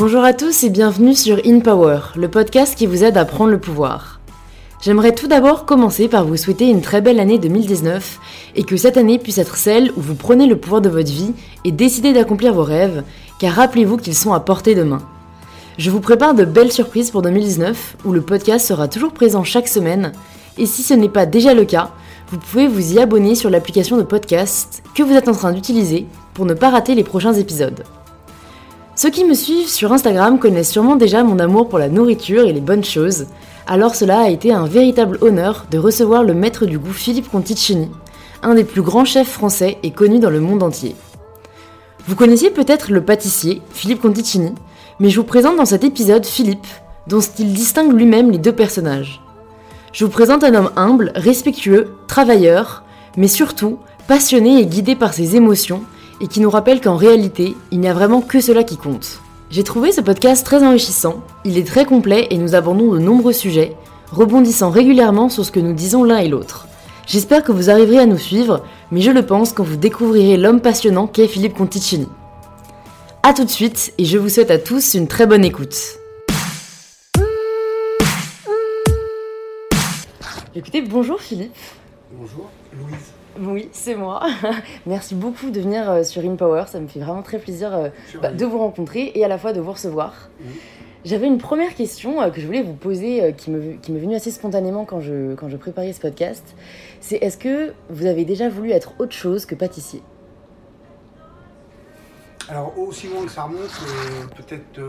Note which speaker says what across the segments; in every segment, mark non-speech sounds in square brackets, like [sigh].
Speaker 1: Bonjour à tous et bienvenue sur In Power, le podcast qui vous aide à prendre le pouvoir. J'aimerais tout d'abord commencer par vous souhaiter une très belle année 2019 et que cette année puisse être celle où vous prenez le pouvoir de votre vie et décidez d'accomplir vos rêves, car rappelez-vous qu'ils sont à portée de main. Je vous prépare de belles surprises pour 2019 où le podcast sera toujours présent chaque semaine et si ce n'est pas déjà le cas, vous pouvez vous y abonner sur l'application de podcast que vous êtes en train d'utiliser pour ne pas rater les prochains épisodes. Ceux qui me suivent sur Instagram connaissent sûrement déjà mon amour pour la nourriture et les bonnes choses, alors cela a été un véritable honneur de recevoir le maître du goût Philippe Conticini, un des plus grands chefs français et connu dans le monde entier. Vous connaissiez peut-être le pâtissier, Philippe Conticini, mais je vous présente dans cet épisode Philippe, dont il distingue lui-même les deux personnages. Je vous présente un homme humble, respectueux, travailleur, mais surtout passionné et guidé par ses émotions, et qui nous rappelle qu'en réalité, il n'y a vraiment que cela qui compte. J'ai trouvé ce podcast très enrichissant, il est très complet et nous abordons de nombreux sujets, rebondissant régulièrement sur ce que nous disons l'un et l'autre. J'espère que vous arriverez à nous suivre, mais je le pense quand vous découvrirez l'homme passionnant qu'est Philippe Conticini. A tout de suite et je vous souhaite à tous une très bonne écoute. Écoutez, bonjour Philippe.
Speaker 2: Bonjour, Louise.
Speaker 1: Oui, c'est moi. [laughs] Merci beaucoup de venir euh, sur InPower. Ça me fait vraiment très plaisir euh, bah, de vous rencontrer et à la fois de vous recevoir. J'avais une première question euh, que je voulais vous poser qui m'est qui venue assez spontanément quand je, quand je préparais ce podcast. C'est est-ce que vous avez déjà voulu être autre chose que pâtissier?
Speaker 2: Alors, aussi loin que ça remonte, peut-être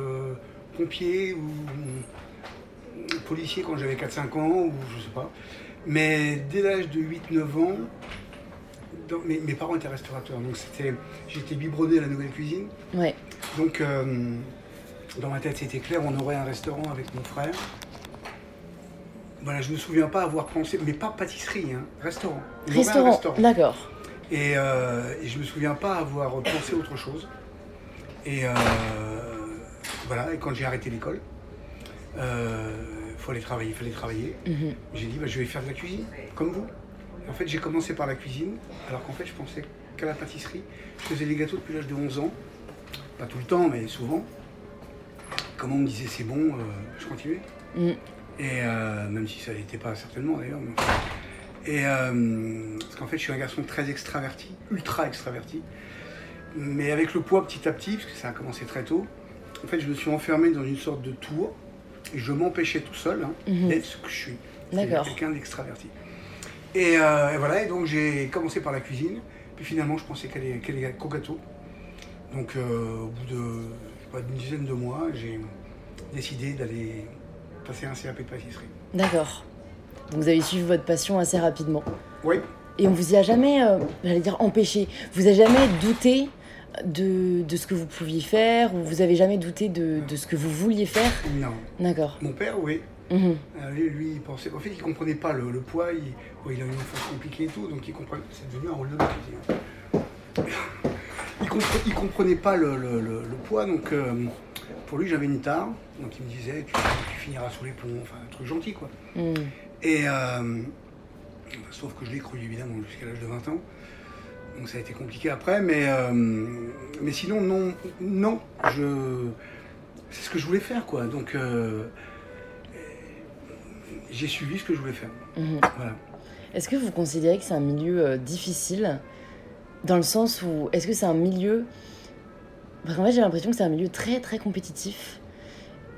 Speaker 2: pompier ou policier quand j'avais 4-5 ans, ou je sais pas. Mais dès l'âge de 8-9 ans, mes, parents étaient restaurateurs, donc c'était, j'étais biberonné à la nouvelle cuisine.
Speaker 1: Ouais.
Speaker 2: Donc euh, dans ma tête c'était clair, on aurait un restaurant avec mon frère. Voilà, je ne me souviens pas avoir pensé, mais pas pâtisserie, hein, restaurant.
Speaker 1: Restaurant, d'accord.
Speaker 2: Et, euh, et, je me souviens pas avoir pensé autre chose. Et euh, voilà, et quand j'ai arrêté l'école, il aller travailler, il fallait travailler. Mhm. J'ai dit, bah, je vais faire de la cuisine, comme vous. En fait, j'ai commencé par la cuisine, alors qu'en fait, je pensais qu'à la pâtisserie. Je faisais des gâteaux depuis l'âge de 11 ans. Pas tout le temps, mais souvent. Comme on me disait c'est bon, euh, je continuais. Mm. Et euh, même si ça n'était pas certainement d'ailleurs. Et euh, parce qu'en fait, je suis un garçon très extraverti, ultra extraverti. Mais avec le poids petit à petit, parce que ça a commencé très tôt, en fait, je me suis enfermé dans une sorte de tour et je m'empêchais tout seul hein, mm-hmm. d'être ce que je suis.
Speaker 1: D'accord.
Speaker 2: Quelqu'un d'extraverti. Euh, et, voilà, et donc j'ai commencé par la cuisine, puis finalement je pensais qu'elle est qu'au gâteau. Donc euh, au bout de d'une dizaine de mois, j'ai décidé d'aller passer un CAP de pâtisserie.
Speaker 1: D'accord. Donc vous avez suivi votre passion assez rapidement.
Speaker 2: Oui.
Speaker 1: Et on vous y a jamais, euh, j'allais dire empêché, vous avez jamais douté de, de, ce que vous pouviez faire ou vous avez jamais douté de, de ce que vous vouliez faire?
Speaker 2: Non.
Speaker 1: D'accord.
Speaker 2: Mon père, oui. Mhm. Euh, lui, il pensait. En fait, il comprenait pas le, poids. Il, il a une enfance compliquée et tout, donc il comprenait. C'est devenu un rôle de cuisine. [laughs] il, comprenait, il comprenait pas le, poids, donc euh, pour lui, j'avais une tare. Donc il me disait, tu, finiras sous les plombs, enfin un truc gentil quoi. Mhm. Et euh, sauf que je l'ai cru évidemment jusqu'à l'âge de 20 ans. Donc ça a été compliqué après, mais, mais sinon, non, non, je, c'est ce que je voulais faire, quoi. Donc, j'ai suivi ce que je voulais faire. Mhm.
Speaker 1: Est-ce que vous considérez que c'est un milieu euh, difficile? Dans le sens où est-ce que c'est un milieu parce qu'en fait j'ai l'impression que c'est un milieu très très compétitif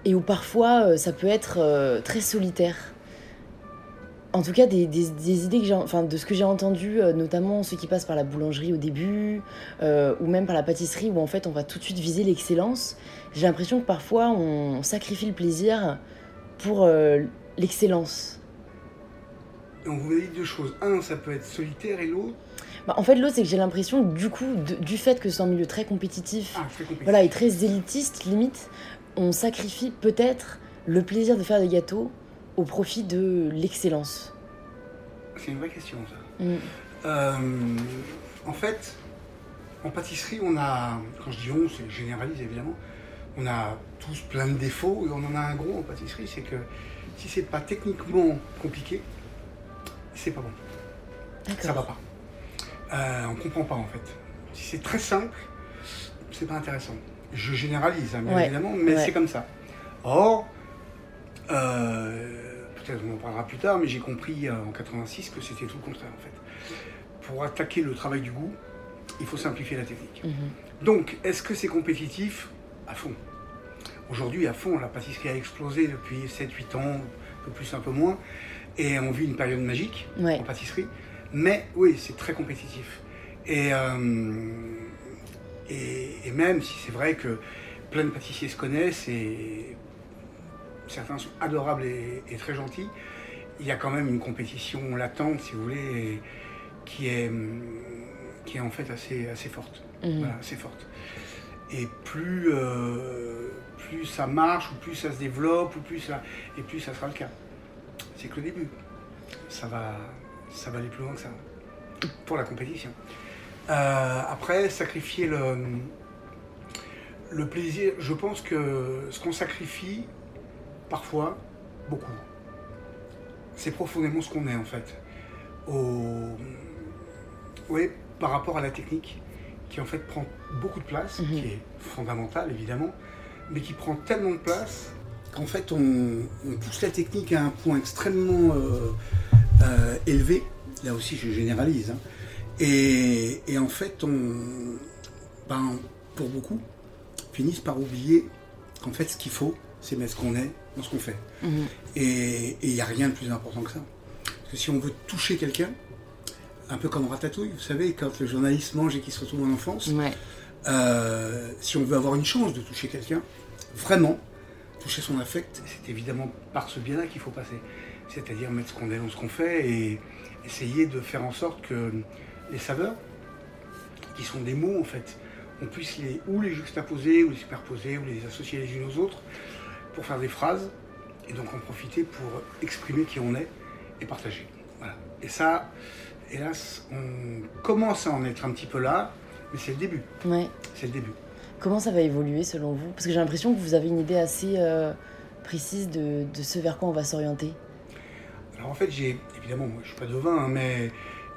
Speaker 1: et où parfois euh, ça peut être euh, très solitaire. En tout cas, des, des, idées que j'ai, enfin, de ce que j'ai entendu, notamment ceux qui passent par la boulangerie au début, ou même par la pâtisserie, où en fait on va tout de suite viser l'excellence. J'ai l'impression que parfois on sacrifie le plaisir pour l'excellence
Speaker 2: Donc vous avez dit deux choses. Un, ça peut être solitaire et l'autre
Speaker 1: bah, en fait, l'autre, c'est que j'ai l'impression, du coup, du fait que c'est un milieu très compétitif,
Speaker 2: ah,
Speaker 1: voilà, et très élitiste, limite, on sacrifie peut-être le plaisir de faire des gâteaux au profit de l'excellence.
Speaker 2: C'est une vraie question, ça. Mm. Euh, en fait, en pâtisserie, on a, quand je dis on, c'est généralise évidemment, on a tous plein de défauts et on en a un gros en pâtisserie, c'est que si c'est pas techniquement compliqué, c'est pas bon. Ça va pas. Euh, on comprend pas en fait. Si c'est très simple, c'est pas intéressant. Je généralise, hein, bien
Speaker 1: Ouais,
Speaker 2: évidemment, mais
Speaker 1: ouais.
Speaker 2: c'est comme ça. Or, euh, peut-être on en parlera plus tard, mais j'ai compris euh, en 86 que c'était tout le contraire en fait. Pour attaquer le travail du goût, il faut simplifier la technique.
Speaker 1: Mhm.
Speaker 2: Donc, est-ce que c'est compétitif? À fond. Aujourd'hui, à fond, la pâtisserie a explosé depuis 7-8 ans, un peu plus, un peu moins, et on vit une période magique
Speaker 1: Ouais.
Speaker 2: en pâtisserie. Mais oui, c'est très compétitif. Et, euh, et, et même si c'est vrai que plein de pâtissiers se connaissent et certains sont adorables et, et très gentils, il y a quand même une compétition latente, si vous voulez, qui est, qui est en fait assez, assez forte. Voilà, assez forte. Et plus, euh, plus ça marche, ou plus ça se développe, ou plus ça, et plus ça sera le cas. C'est que le début. Ça va, ça va aller plus loin que ça. Pour la compétition. Euh, après, sacrifier le, le plaisir, je pense que ce qu'on sacrifie, parfois, beaucoup, c'est profondément ce qu'on est en fait. Au, oui, par rapport à la technique, qui en fait prend beaucoup de place,
Speaker 1: Mhm.
Speaker 2: qui est fondamentale évidemment, mais qui prend tellement de place qu'en fait on, on pousse la technique à un point extrêmement euh, euh, élevé. Là aussi, je généralise. hein. Et, et en fait, on, ben, pour beaucoup, finissent par oublier qu'en fait, ce qu'il faut, c'est mettre ce qu'on est dans ce qu'on fait.
Speaker 1: Mhm.
Speaker 2: Et il n'y a rien de plus important que ça. Parce que si on veut toucher quelqu'un, un peu comme Ratatouille, vous savez, quand le journaliste mange et qu'il se retrouve en enfance,
Speaker 1: Ouais.
Speaker 2: Euh, si on veut avoir une chance de toucher quelqu'un, vraiment, toucher son affect, c'est évidemment par ce biais-là qu'il faut passer. C'est-à-dire mettre ce qu'on est dans ce qu'on fait et essayer de faire en sorte que les saveurs, qui sont des mots en fait, on puisse les, ou les juxtaposer, ou les superposer, ou les associer les unes aux autres pour faire des phrases et donc en profiter pour exprimer qui on est et partager. Et ça, hélas, on commence à en être un petit peu là, mais c'est le début.
Speaker 1: Ouais.
Speaker 2: C'est le début.
Speaker 1: Comment ça va évoluer selon vous? Parce que j'ai l'impression que vous avez une idée assez euh, précise de, de ce vers quoi on va s'orienter.
Speaker 2: Alors en fait, j'ai évidemment, moi, je suis pas devin, hein, mais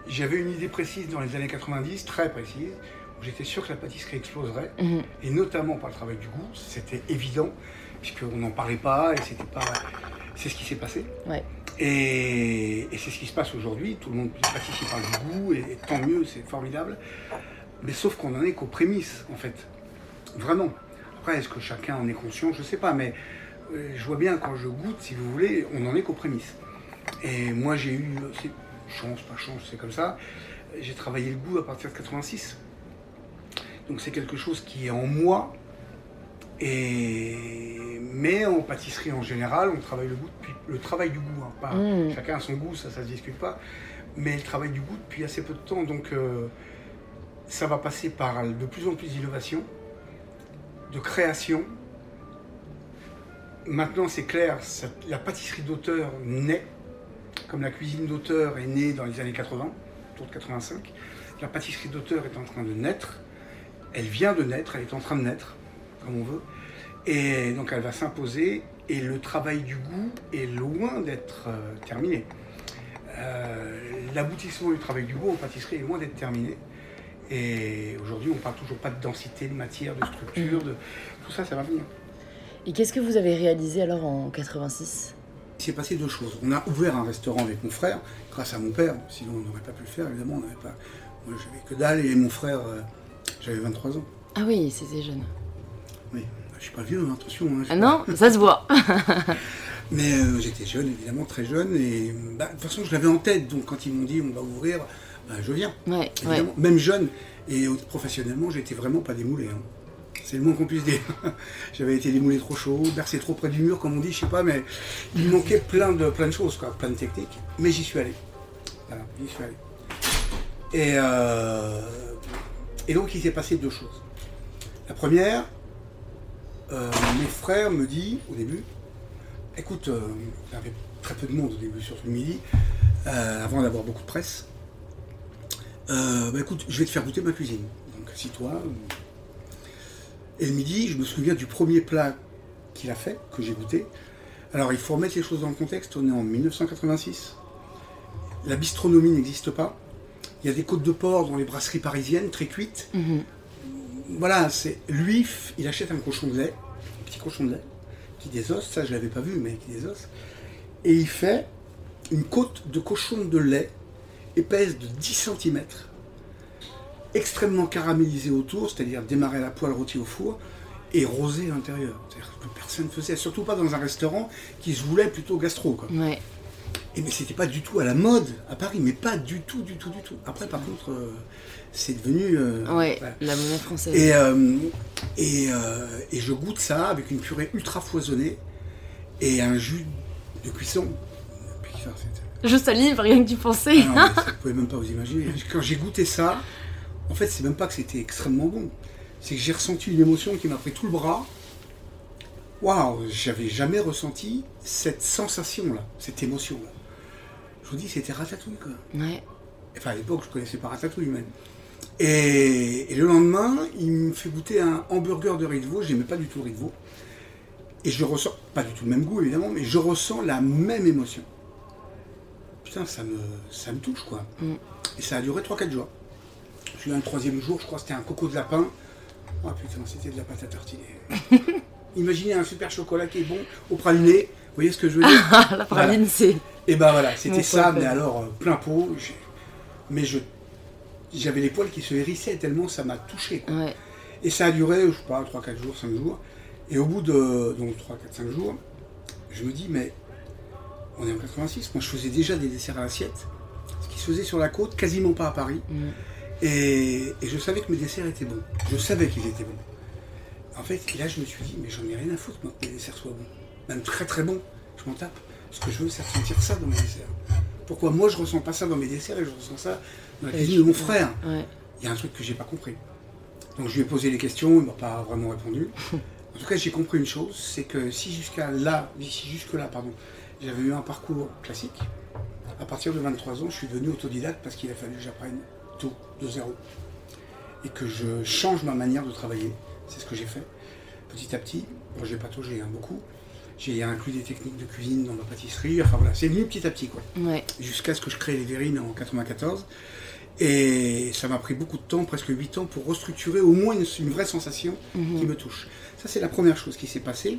Speaker 2: j'avais une idée précise dans les années 90, très précise, où j'étais sûr que la pâtisserie exploserait,
Speaker 1: Mhm.
Speaker 2: et notamment par le travail du goût, c'était évident, puisqu'on n'en parlait pas et c'était pas. C'est ce qui s'est passé.
Speaker 1: Ouais.
Speaker 2: Et, et c'est ce qui se passe aujourd'hui. Tout le monde pâtissier parle du goût, et, et tant mieux, c'est formidable. Mais sauf qu'on en est qu'aux prémices, en fait. Vraiment. Après, est-ce que chacun en est conscient? Je sais pas, mais euh, je vois bien quand je goûte, si vous voulez, on en est qu'aux prémices. Et moi, j'ai eu, c'est chance, pas chance, c'est comme ça. J'ai travaillé le goût à partir de 86. Donc c'est quelque chose qui est en moi. Et... Mais en pâtisserie en général, on travaille le goût depuis le travail du goût. hein, pas,
Speaker 1: Mm.
Speaker 2: Chacun a son goût, ça, ça se discute pas. Mais le travail du goût depuis assez peu de temps. Donc euh, ça va passer par de plus en plus d'innovation, de création. Maintenant, c'est clair, la pâtisserie d'auteur naît, comme la cuisine d'auteur est née dans les années 80, autour de 85. La pâtisserie d'auteur est en train de naître. Elle vient de naître, elle est en train de naître, comme on veut. Et donc elle va s'imposer. Et le travail du goût est loin d'être euh, terminé. Euh, L'aboutissement du travail du goût en pâtisserie est loin d'être terminé. Et aujourd'hui, on parle toujours pas de densité, de matière, de structure, de tout ça, ça va venir.
Speaker 1: Et qu'est-ce que vous avez réalisé alors en 86
Speaker 2: Il s'est passé deux choses. On a ouvert un restaurant avec mon frère, grâce à mon père, sinon on n'aurait pas pu le faire, évidemment. On n'avait pas... Moi, j'avais que dalle et mon frère, euh, j'avais 23 ans.
Speaker 1: Ah oui, c'était jeune.
Speaker 2: Oui, je suis pas vieux, hein, attention. hein,
Speaker 1: Ah non, ça se voit. [laughs] [laughs]
Speaker 2: Mais euh, j'étais jeune, évidemment, très jeune. Et bah, de toute façon, je l'avais en tête. Donc quand ils m'ont dit on va ouvrir, bah, je viens.
Speaker 1: Ouais, ouais.
Speaker 2: Évidemment, même jeune. Et professionnellement, j'étais vraiment pas démoulé. hein. C'est le moins qu'on puisse dire. [laughs] J'avais été démoulé trop chaud, bercé trop près du mur, comme on dit, je sais pas, mais il me manquait plein de, plein de choses, quoi, plein de techniques. Mais j'y suis allé. Voilà, j'y suis allé. Et, euh, et donc, il s'est passé deux choses. La première, euh, mes frères me disent au début, écoute, euh, il y avait très peu de monde au début, surtout le midi, euh, avant d'avoir beaucoup de presse. Euh, bah écoute, je vais te faire goûter ma cuisine. Donc assis-toi. Et le midi, je me souviens du premier plat qu'il a fait, que j'ai goûté. Alors il faut remettre les choses dans le contexte, on est en 1986. La bistronomie n'existe pas. Il y a des côtes de porc dans les brasseries parisiennes, très cuites.
Speaker 1: Mhm.
Speaker 2: voilà, c'est lui, il achète un cochon de lait, un petit cochon de lait, qui désosse, ça je l'avais pas vu, mais qui désosse, et il fait une côte de cochon de lait épaisse de 10 cm, extrêmement caramélisée autour, c'est-à-dire démarrer la poêle, rôti au four, et rosé à l'intérieur. C'est-à-dire que personne ne faisait, surtout pas dans un restaurant qui se voulait plutôt gastro. Quoi.
Speaker 1: Ouais.
Speaker 2: Et mais c'était pas du tout à la mode à Paris, mais pas du tout, du tout, du tout. Après, par contre, euh, c'est devenu. euh,
Speaker 1: Ouais,
Speaker 2: voilà.
Speaker 1: la monnaie française.
Speaker 2: Et, euh, et, et je goûte ça avec une purée ultra foisonnée et un jus de cuisson.
Speaker 1: Je salive, rien que d'y penser.
Speaker 2: ah mais ça, [laughs] vous pouvez même pas vous imaginer. Quand j'ai goûté ça, en fait, c'est même pas que c'était extrêmement bon. C'est que j'ai ressenti une émotion qui m'a pris tout le bras. Waouh, j'avais jamais ressenti cette sensation-là, cette émotion-là. Je vous dis, c'était ratatouille, quoi.
Speaker 1: Ouais.
Speaker 2: Enfin, à l'époque, je connaissais pas ratatouille, même. Et, et le lendemain, il me fait goûter un hamburger de riz de veau. J'aimais pas du tout le riz de veau. Et je ressens, pas du tout le même goût, évidemment, mais je ressens la même émotion. Putain, ça me, ça me touche, quoi.
Speaker 1: Mm.
Speaker 2: Et ça a duré 3-4 jours. Je suis un troisième jour, je crois que c'était un coco de lapin. Oh putain, c'était de la pâte à tartiner. [laughs] Imaginez un super chocolat qui est bon au praliné. Vous voyez ce que je veux dire [laughs]
Speaker 1: la praline, c'est.
Speaker 2: et ben voilà, c'était ça, mais alors euh, plein pot. Mais je, j'avais les poils qui se hérissaient tellement ça m'a touché. quoi.
Speaker 1: Ouais.
Speaker 2: Et ça a duré, je sais pas, 3-4 jours, 5 jours. Et au bout de donc 3, 4, 5 jours, je me dis, mais on est en 86, moi je faisais déjà des desserts à l'assiette, ce qui se faisait sur la côte, quasiment pas à Paris.
Speaker 1: Mm.
Speaker 2: Et, et je savais que mes desserts étaient bons. Je savais qu'ils étaient bons. En fait, là je me suis dit, mais j'en ai rien à foutre, moi, que mes desserts soient bons. Même très très bons, je m'en tape. Ce que je veux, c'est ressentir ça dans mes desserts. Pourquoi moi je ressens pas ça dans mes desserts et je ressens ça dans la cuisine de mon frère
Speaker 1: Ouais.
Speaker 2: il y a un truc que j'ai pas compris. Donc je lui ai posé les questions, il m'a pas vraiment répondu. [laughs] En tout cas, j'ai compris une chose, c'est que si jusqu'à là, si jusque là, pardon, j'avais eu un parcours classique, à partir de 23 ans, je suis devenu autodidacte parce qu'il a fallu que j'apprenne tout de zéro et que je change ma manière de travailler. C'est ce que j'ai fait. Petit à petit, bon, j'ai pataugé hein, beaucoup. J'ai inclus des techniques de cuisine dans ma pâtisserie. Enfin voilà, c'est venu petit à petit quoi
Speaker 1: Ouais.
Speaker 2: jusqu'à ce que je crée les Verrines en 94. Et ça m'a pris beaucoup de temps, presque 8 ans, pour restructurer au moins une, une vraie sensation
Speaker 1: Mhm.
Speaker 2: qui me touche. Ça, c'est la première chose qui s'est passée.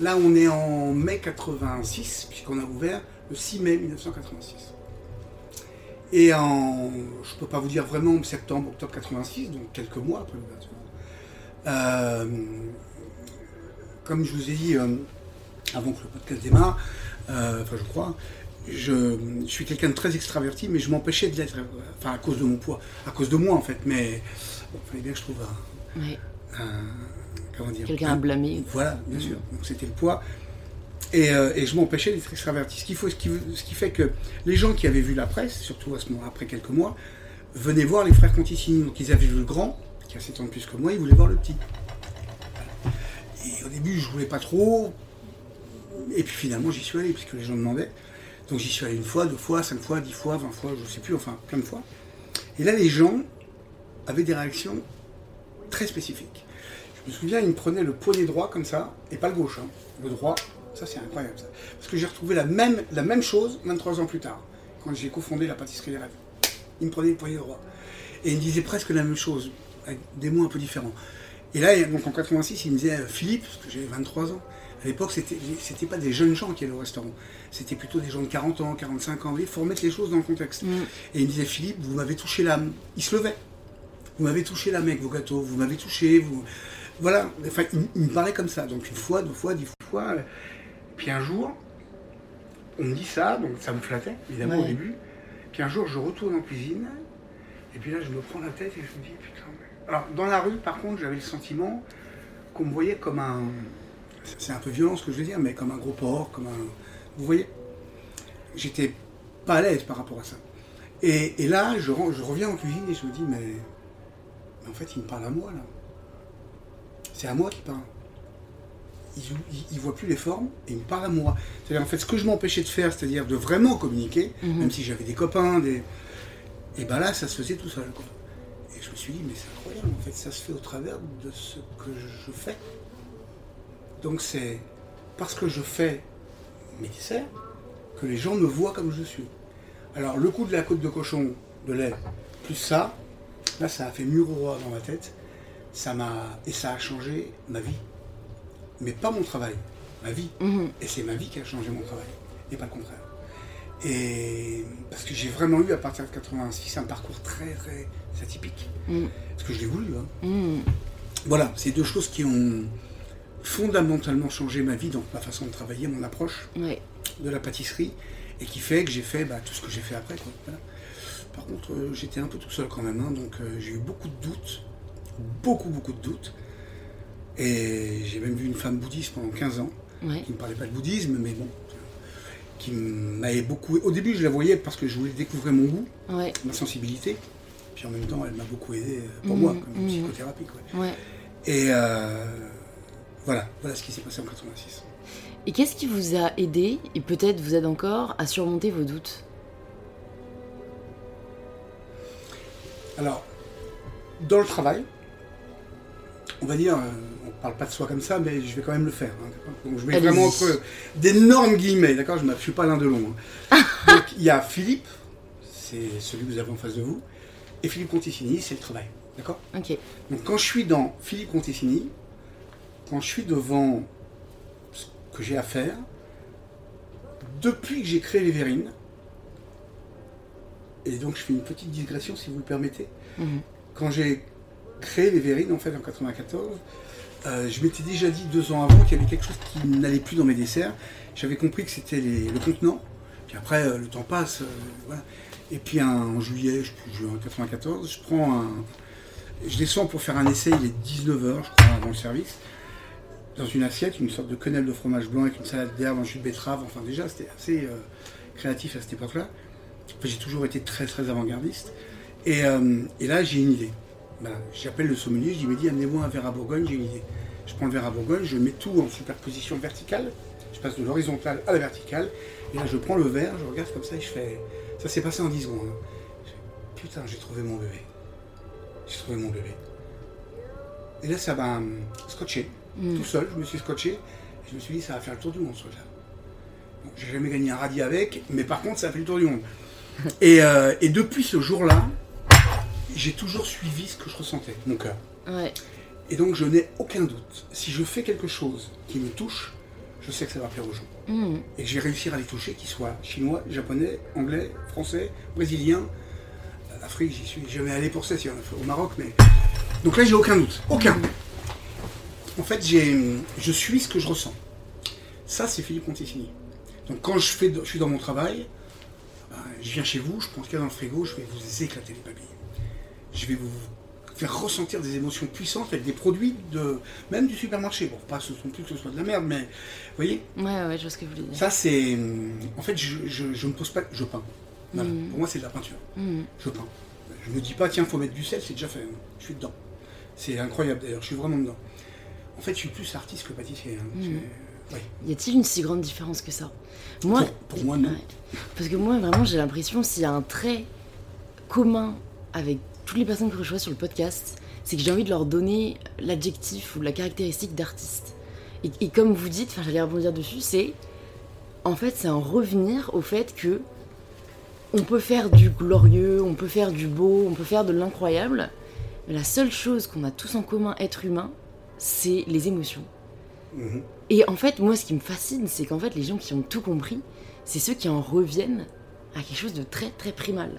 Speaker 2: Là, on est en mai 86, puisqu'on a ouvert le 6 mai 1986. Et en, je peux pas vous dire vraiment septembre, octobre 86, donc quelques mois après l'ouverture. Euh, comme je vous ai dit euh, avant que le podcast démarre, euh, enfin je crois, je, je suis quelqu'un de très extraverti, mais je m'empêchais de l'être, enfin à cause de mon poids, à cause de moi en fait, mais bon, il fallait bien que je trouve un- comment dire,
Speaker 1: Quelqu'un à
Speaker 2: un-
Speaker 1: blâmer.
Speaker 2: voilà, bien sûr. Donc c'était le poids. Et, euh, et je m'empêchais d'être extraverti. Ce qui, faut, ce, qui, ce qui fait que les gens qui avaient vu la presse, surtout à ce moment, après quelques mois, venaient voir les frères Conticini. Donc ils avaient vu le grand, qui a 7 ans de plus que moi, ils voulaient voir le petit. Et au début, je voulais pas trop. Et puis finalement, j'y suis allé, puisque les gens demandaient. Donc j'y suis allé une fois, deux fois, cinq fois, dix fois, vingt fois, je sais plus, enfin plein de fois. Et là, les gens avaient des réactions très spécifiques. Je me souviens, il me prenait le poignet droit comme ça, et pas le gauche, hein. le droit. Ça, c'est incroyable, ça. Parce que j'ai retrouvé la même, la même chose 23 ans plus tard, quand j'ai cofondé la pâtisserie des rêves. Il me prenait le poignet droit. Et il me disait presque la même chose, avec des mots un peu différents. Et là, donc en 86, il me disait euh, Philippe, parce que j'avais 23 ans. À l'époque, c'était c'était pas des jeunes gens qui allaient au restaurant. C'était plutôt des gens de 40 ans, 45 ans. Il faut remettre les choses dans le contexte.
Speaker 1: Mm.
Speaker 2: Et il me disait Philippe, vous m'avez touché l'âme. Il se levait. Vous m'avez touché l'âme avec vos gâteaux. Vous m'avez touché. Vous... Voilà. Enfin, il, il me parlait comme ça. Donc une fois, deux fois, dix fois. Puis un jour, on me dit ça, donc ça me flattait, évidemment, au début. Puis un jour, je retourne en cuisine. Et puis là, je me prends la tête et je me dis, putain. mais- Alors, dans la rue, par contre, j'avais le sentiment qu'on me voyait comme un. C'est un peu violent ce que je veux dire, mais comme un gros porc, comme un. Vous voyez J'étais pas à l'aise par rapport à ça. Et, et là, je reviens en cuisine et je me dis, mais, mais en fait, il me parle à moi, là. C'est à moi qu'il parle. Il, il, il voit plus les formes et il me parle à moi. C'est-à-dire, en fait, ce que je m'empêchais de faire, c'est-à-dire de vraiment communiquer,
Speaker 1: Mhm.
Speaker 2: même si j'avais des copains, des... et ben là, ça se faisait tout seul. Quoi. Et je me suis dit, mais c'est incroyable, en fait, ça se fait au travers de ce que je fais. Donc c'est parce que je fais mes desserts que les gens me voient comme je suis. Alors le coup de la côte de cochon de lait, plus ça, là ça a fait mur au roi dans ma tête. Ça m'a et ça a changé ma vie. Mais pas mon travail, ma vie.
Speaker 1: Mhm.
Speaker 2: Et c'est ma vie qui a changé mon travail, et pas le contraire. Et parce que j'ai vraiment eu à partir de 86 un parcours très très atypique.
Speaker 1: Mhm.
Speaker 2: Parce que je l'ai voulu. hein.
Speaker 1: Mhm.
Speaker 2: Voilà, c'est deux choses qui ont fondamentalement changé ma vie, donc ma façon de travailler, mon approche de la pâtisserie, et qui fait que j'ai fait bah, tout ce que j'ai fait après. quoi. Voilà. Par contre, euh, j'étais un peu tout seul quand même, hein, donc euh, j'ai eu beaucoup de doutes, beaucoup beaucoup de doutes. Et j'ai même vu une femme bouddhiste pendant 15 ans,
Speaker 1: Ouais.
Speaker 2: qui ne parlait pas de bouddhisme, mais bon, qui m'avait beaucoup... Au début, je la voyais parce que je voulais découvrir mon goût,
Speaker 1: Ouais.
Speaker 2: ma sensibilité, puis en même temps, elle m'a beaucoup aidé euh, pour
Speaker 1: Mhm,
Speaker 2: moi, comme
Speaker 1: mhm.
Speaker 2: psychothérapie. Quoi.
Speaker 1: Ouais.
Speaker 2: Et euh, voilà, voilà ce qui s'est passé en 86.
Speaker 1: Et qu'est-ce qui vous a aidé, et peut-être vous aide encore, à surmonter vos doutes?
Speaker 2: Alors, dans le travail, on va dire, euh, on parle pas de soi comme ça, mais je vais quand même le faire. hein, Donc je mets
Speaker 1: Allez-y.
Speaker 2: vraiment entre d'énormes guillemets, d'accord Je ne suis pas l'un de long. hein. [laughs] Donc il y a Philippe, c'est celui que vous avez en face de vous, et Philippe Conticini, c'est le travail, d'accord
Speaker 1: Ok.
Speaker 2: Donc quand je suis dans Philippe Conticini, quand je suis devant ce que j'ai à faire, depuis que j'ai créé les Vérines, et donc je fais une petite digression si vous le permettez,
Speaker 1: Mhm.
Speaker 2: quand j'ai créé les Vérines en fait en 94, euh, je m'étais déjà dit deux ans avant qu'il y avait quelque chose qui n'allait plus dans mes desserts. J'avais compris que c'était le contenant. Puis après, euh, le temps passe. euh. Et puis en juillet, je plus, juin 94, je prends un. Je descends pour faire un essai, il est 19h, je crois, avant le service. Dans une assiette, une sorte de quenelle de fromage blanc avec une salade d'herbe, un jus de betterave. Enfin, déjà, c'était assez créatif à cette époque-là. Enfin, j'ai toujours été très, très avant-gardiste. Et là, j'ai une idée. Voilà. J'appelle le sommelier, je dis, Mehdi, amenez-moi un verre à Bourgogne, j'ai une idée. Je prends le verre à Bourgogne, je mets tout en superposition verticale. Je passe de l'horizontale à la verticale. Et là, je prends le verre, je regarde comme ça et je fais. Ça s'est passé en 10 secondes. hein. Je fais, Putain, j'ai trouvé mon bébé. J'ai trouvé mon bébé. Et là, ça m'a hum, scotché.
Speaker 1: Mm.
Speaker 2: Tout seul, je me suis scotché. Et je me suis dit, ça va faire le tour du monde, ce truc-là. J'ai jamais gagné un radis avec, mais par contre, ça a fait le tour du monde. [laughs] Et, euh, et depuis ce jour-là, j'ai toujours suivi ce que je ressentais, mon cœur.
Speaker 1: Ouais.
Speaker 2: Et donc, je n'ai aucun doute. Si je fais quelque chose qui me touche, je sais que ça va plaire aux gens.
Speaker 1: Mhm.
Speaker 2: Et que je vais réussir à les toucher, qu'ils soient chinois, japonais, anglais, français, brésiliens. Euh, Afrique, j'y suis jamais allé pour ça, si on a fait au Maroc, mais. Donc là, j'ai aucun doute. Aucun. En fait, j'ai, je suis ce que je ressens. Ça, c'est Philippe Conticini. Donc quand je, fais, je suis dans mon travail, ben, je viens chez vous, je prends ce qu'il y a dans le frigo, je vais vous éclater les papilles. Je vais vous faire ressentir des émotions puissantes avec des produits de même du supermarché. Bon, pas ce sont plus que ce soit de la merde, mais vous voyez,
Speaker 1: Ouais, ouais, je vois ce que vous voulez dire.
Speaker 2: ça, c'est. En fait, je, je, je me pose pas. Je peins. Voilà.
Speaker 1: Mhm.
Speaker 2: Pour moi, c'est de la peinture.
Speaker 1: Mhm.
Speaker 2: Je peins. Je me dis pas, tiens, faut mettre du sel, c'est déjà fait. Je suis dedans. C'est incroyable d'ailleurs, je suis vraiment dedans. En fait, je suis plus artiste que pâtissier. hein. Ouais.
Speaker 1: Y a-t-il une si grande différence que ça? Moi,
Speaker 2: Pour- pour moi, non.
Speaker 1: Ouais. Parce que moi, vraiment, j'ai l'impression s'il y a un trait commun avec toutes les personnes que je vois sur le podcast, c'est que j'ai envie de leur donner l'adjectif ou la caractéristique d'artiste. Et, et comme vous dites, enfin, j'allais rebondir dessus, c'est en fait, c'est un revenir au fait que on peut faire du glorieux, on peut faire du beau, on peut faire de l'incroyable, mais la seule chose qu'on a tous en commun, être humain, c'est les émotions.
Speaker 2: Mhm.
Speaker 1: Et en fait, moi, ce qui me fascine, c'est qu'en fait, les gens qui ont tout compris, c'est ceux qui en reviennent à quelque chose de très, très primal.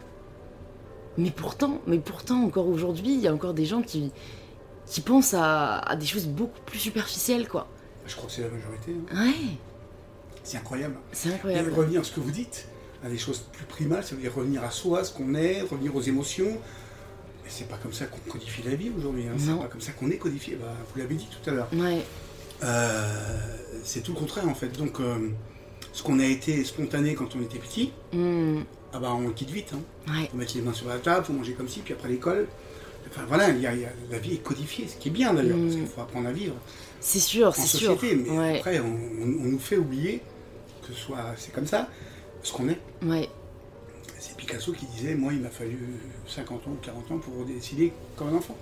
Speaker 1: Mais pourtant, mais pourtant, encore aujourd'hui, il y a encore des gens qui, qui pensent à, à des choses beaucoup plus superficielles, quoi.
Speaker 2: Je crois que c'est la majorité. hein.
Speaker 1: Ouais,
Speaker 2: C'est incroyable.
Speaker 1: c'est
Speaker 2: Et
Speaker 1: incroyable.
Speaker 2: revenir à ce que vous dites, à des choses plus primales, ça veut dire revenir à soi, ce qu'on est, revenir aux émotions. Mais c'est pas comme ça qu'on codifie la vie aujourd'hui. Hein. C'est pas comme ça qu'on est codifié. Bah, vous l'avez dit tout à l'heure.
Speaker 1: Ouais,
Speaker 2: Euh, c'est tout le contraire en fait. Donc, euh, ce qu'on a été spontané quand on était petit,
Speaker 1: Hmm,
Speaker 2: ah bah on quitte vite. Hein.
Speaker 1: ouais,
Speaker 2: Faut mettre les mains sur la table, faut manger comme ci, puis après l'école. Enfin voilà, il y a- il y a- la vie est codifiée, ce qui est bien d'ailleurs, parce
Speaker 1: Mm.
Speaker 2: qu'il faut apprendre à vivre
Speaker 1: c'est sûr,
Speaker 2: en
Speaker 1: c'est sûr.
Speaker 2: société. Mais
Speaker 1: Ouais,
Speaker 2: après, on, on- on nous fait oublier que ce soit c'est comme ça, ce qu'on est.
Speaker 1: ouais,
Speaker 2: C'est Picasso qui disait, moi il m'a fallu 50 ans ou 40 ans pour décider comme un enfant.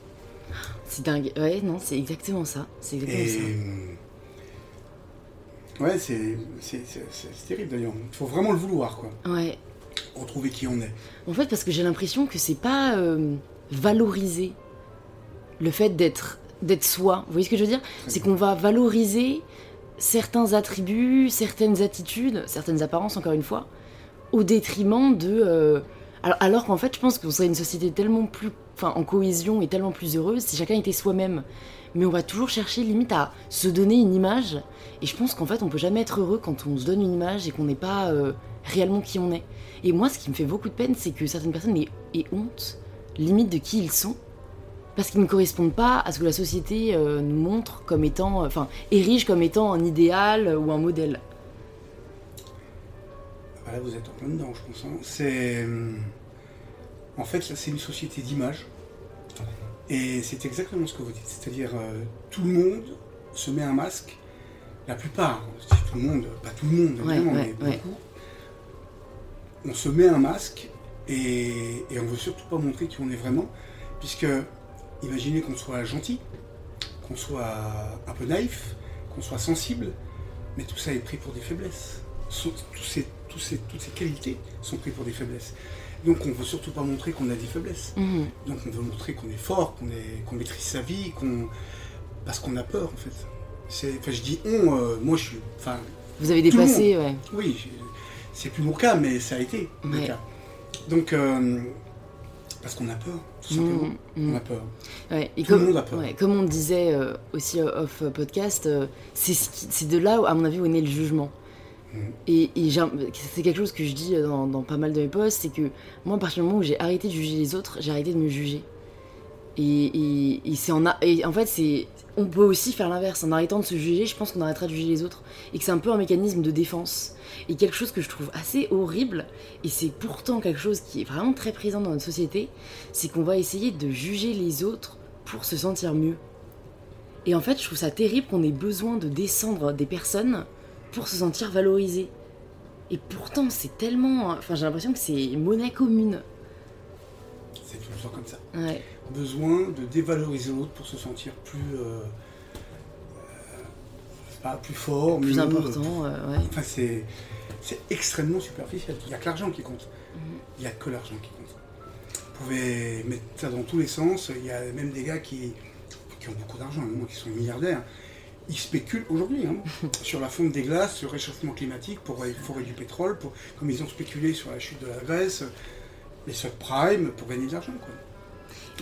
Speaker 1: c'est dingue. Ouais, non, c'est exactement ça. C'est exactement
Speaker 2: Et
Speaker 1: ça.
Speaker 2: ouais, c'est terrible d'ailleurs. Il faut vraiment le vouloir, quoi.
Speaker 1: Ouais.
Speaker 2: Retrouver qui on est.
Speaker 1: En fait, parce que j'ai l'impression que c'est pas euh, valoriser le fait d'être d'être soi. Vous voyez ce que je veux dire? C'est qu'on va valoriser certains attributs, certaines attitudes, certaines apparences, encore une fois, au détriment de. euh, alors, alors qu'en fait, je pense qu'on serait une société tellement plus. Enfin, en cohésion et tellement plus heureuse si chacun était soi-même. Mais on va toujours chercher limite à se donner une image. Et je pense qu'en fait, on peut jamais être heureux quand on se donne une image et qu'on n'est pas euh, réellement qui on est. Et moi, ce qui me fait beaucoup de peine, c'est que certaines personnes aient, aient honte, limite, de qui ils sont. Parce qu'ils ne correspondent pas à ce que la société euh, nous montre comme étant. Enfin, érige comme étant un idéal ou un modèle.
Speaker 2: Voilà, vous êtes en plein dedans, je pense. hein. C'est. hum, En fait, ça, c'est une société d'image. Et c'est exactement ce que vous dites. C'est-à-dire, euh, tout le monde se met un masque. La plupart, dis tout le monde, pas tout le monde,
Speaker 1: Ouais,
Speaker 2: évidemment,
Speaker 1: ouais,
Speaker 2: mais
Speaker 1: ouais.
Speaker 2: beaucoup. On se met un masque et, et on veut surtout pas montrer qui on est vraiment. Puisque, imaginez qu'on soit gentil, qu'on soit un peu naïf, qu'on soit sensible, mais tout ça est pris pour des faiblesses. Ces- toutes ces qualités sont prises pour des faiblesses. Donc on ne veut surtout pas montrer qu'on a des faiblesses.
Speaker 1: Mhm.
Speaker 2: Donc on veut montrer qu'on est fort, qu'on maîtrise sa vie, qu'on parce qu'on a peur en fait. Enfin je dis on, euh, moi je suis. Enfin
Speaker 1: Vous avez dépassé, ouais.
Speaker 2: oui, c'est plus mon cas, mais ça a été
Speaker 1: Ouais.
Speaker 2: le cas. Donc euh, parce qu'on a peur, tout simplement.
Speaker 1: Mhm, mhm.
Speaker 2: On a peur.
Speaker 1: Ouais, et
Speaker 2: Tout
Speaker 1: comme,
Speaker 2: le monde a peur.
Speaker 1: ouais, comme on disait euh, aussi euh, off podcast, euh, c'est ce de là, à mon avis, où est né le jugement.
Speaker 2: Mhm.
Speaker 1: Et, c'est quelque chose que je dis dans, dans pas mal de mes posts, c'est que moi, à partir du moment où j'ai arrêté de juger les autres, j'ai arrêté de me juger. Et, et- et c'est en, a- et en fait, c'est on peut aussi faire l'inverse. En arrêtant de se juger, je pense qu'on arrêtera de juger les autres. Et que c'est un peu un mécanisme de défense. Et quelque chose que je trouve assez horrible, et c'est pourtant quelque chose qui est vraiment très présent dans notre société, c'est qu'on va essayer de juger les autres pour se sentir mieux. Et en fait, je trouve ça terrible qu'on ait besoin de descendre des personnes pour se sentir valorisé. Et pourtant, c'est tellement. Enfin, j'ai l'impression que c'est monnaie commune.
Speaker 2: C'est temps comme ça.
Speaker 1: Ouais.
Speaker 2: Besoin de dévaloriser l'autre pour se sentir plus. euh, euh, pas plus fort,
Speaker 1: Plus
Speaker 2: mieux,
Speaker 1: important, euh, ouais.
Speaker 2: Enfin, c'est, c'est extrêmement superficiel. Il n'y a que l'argent qui compte.
Speaker 1: Mhm.
Speaker 2: Il n'y a que l'argent qui compte. Vous pouvez mettre ça dans tous les sens. Il y a même des gars qui, qui ont beaucoup d'argent, moi, qui sont milliardaires. Ils spéculent aujourd'hui hein, [laughs] sur la fonte des glaces, sur le réchauffement climatique, pour forêts du pétrole, pour, comme ils ont spéculé sur la chute de la Grèce, les subprimes, pour gagner de l'argent. Quoi.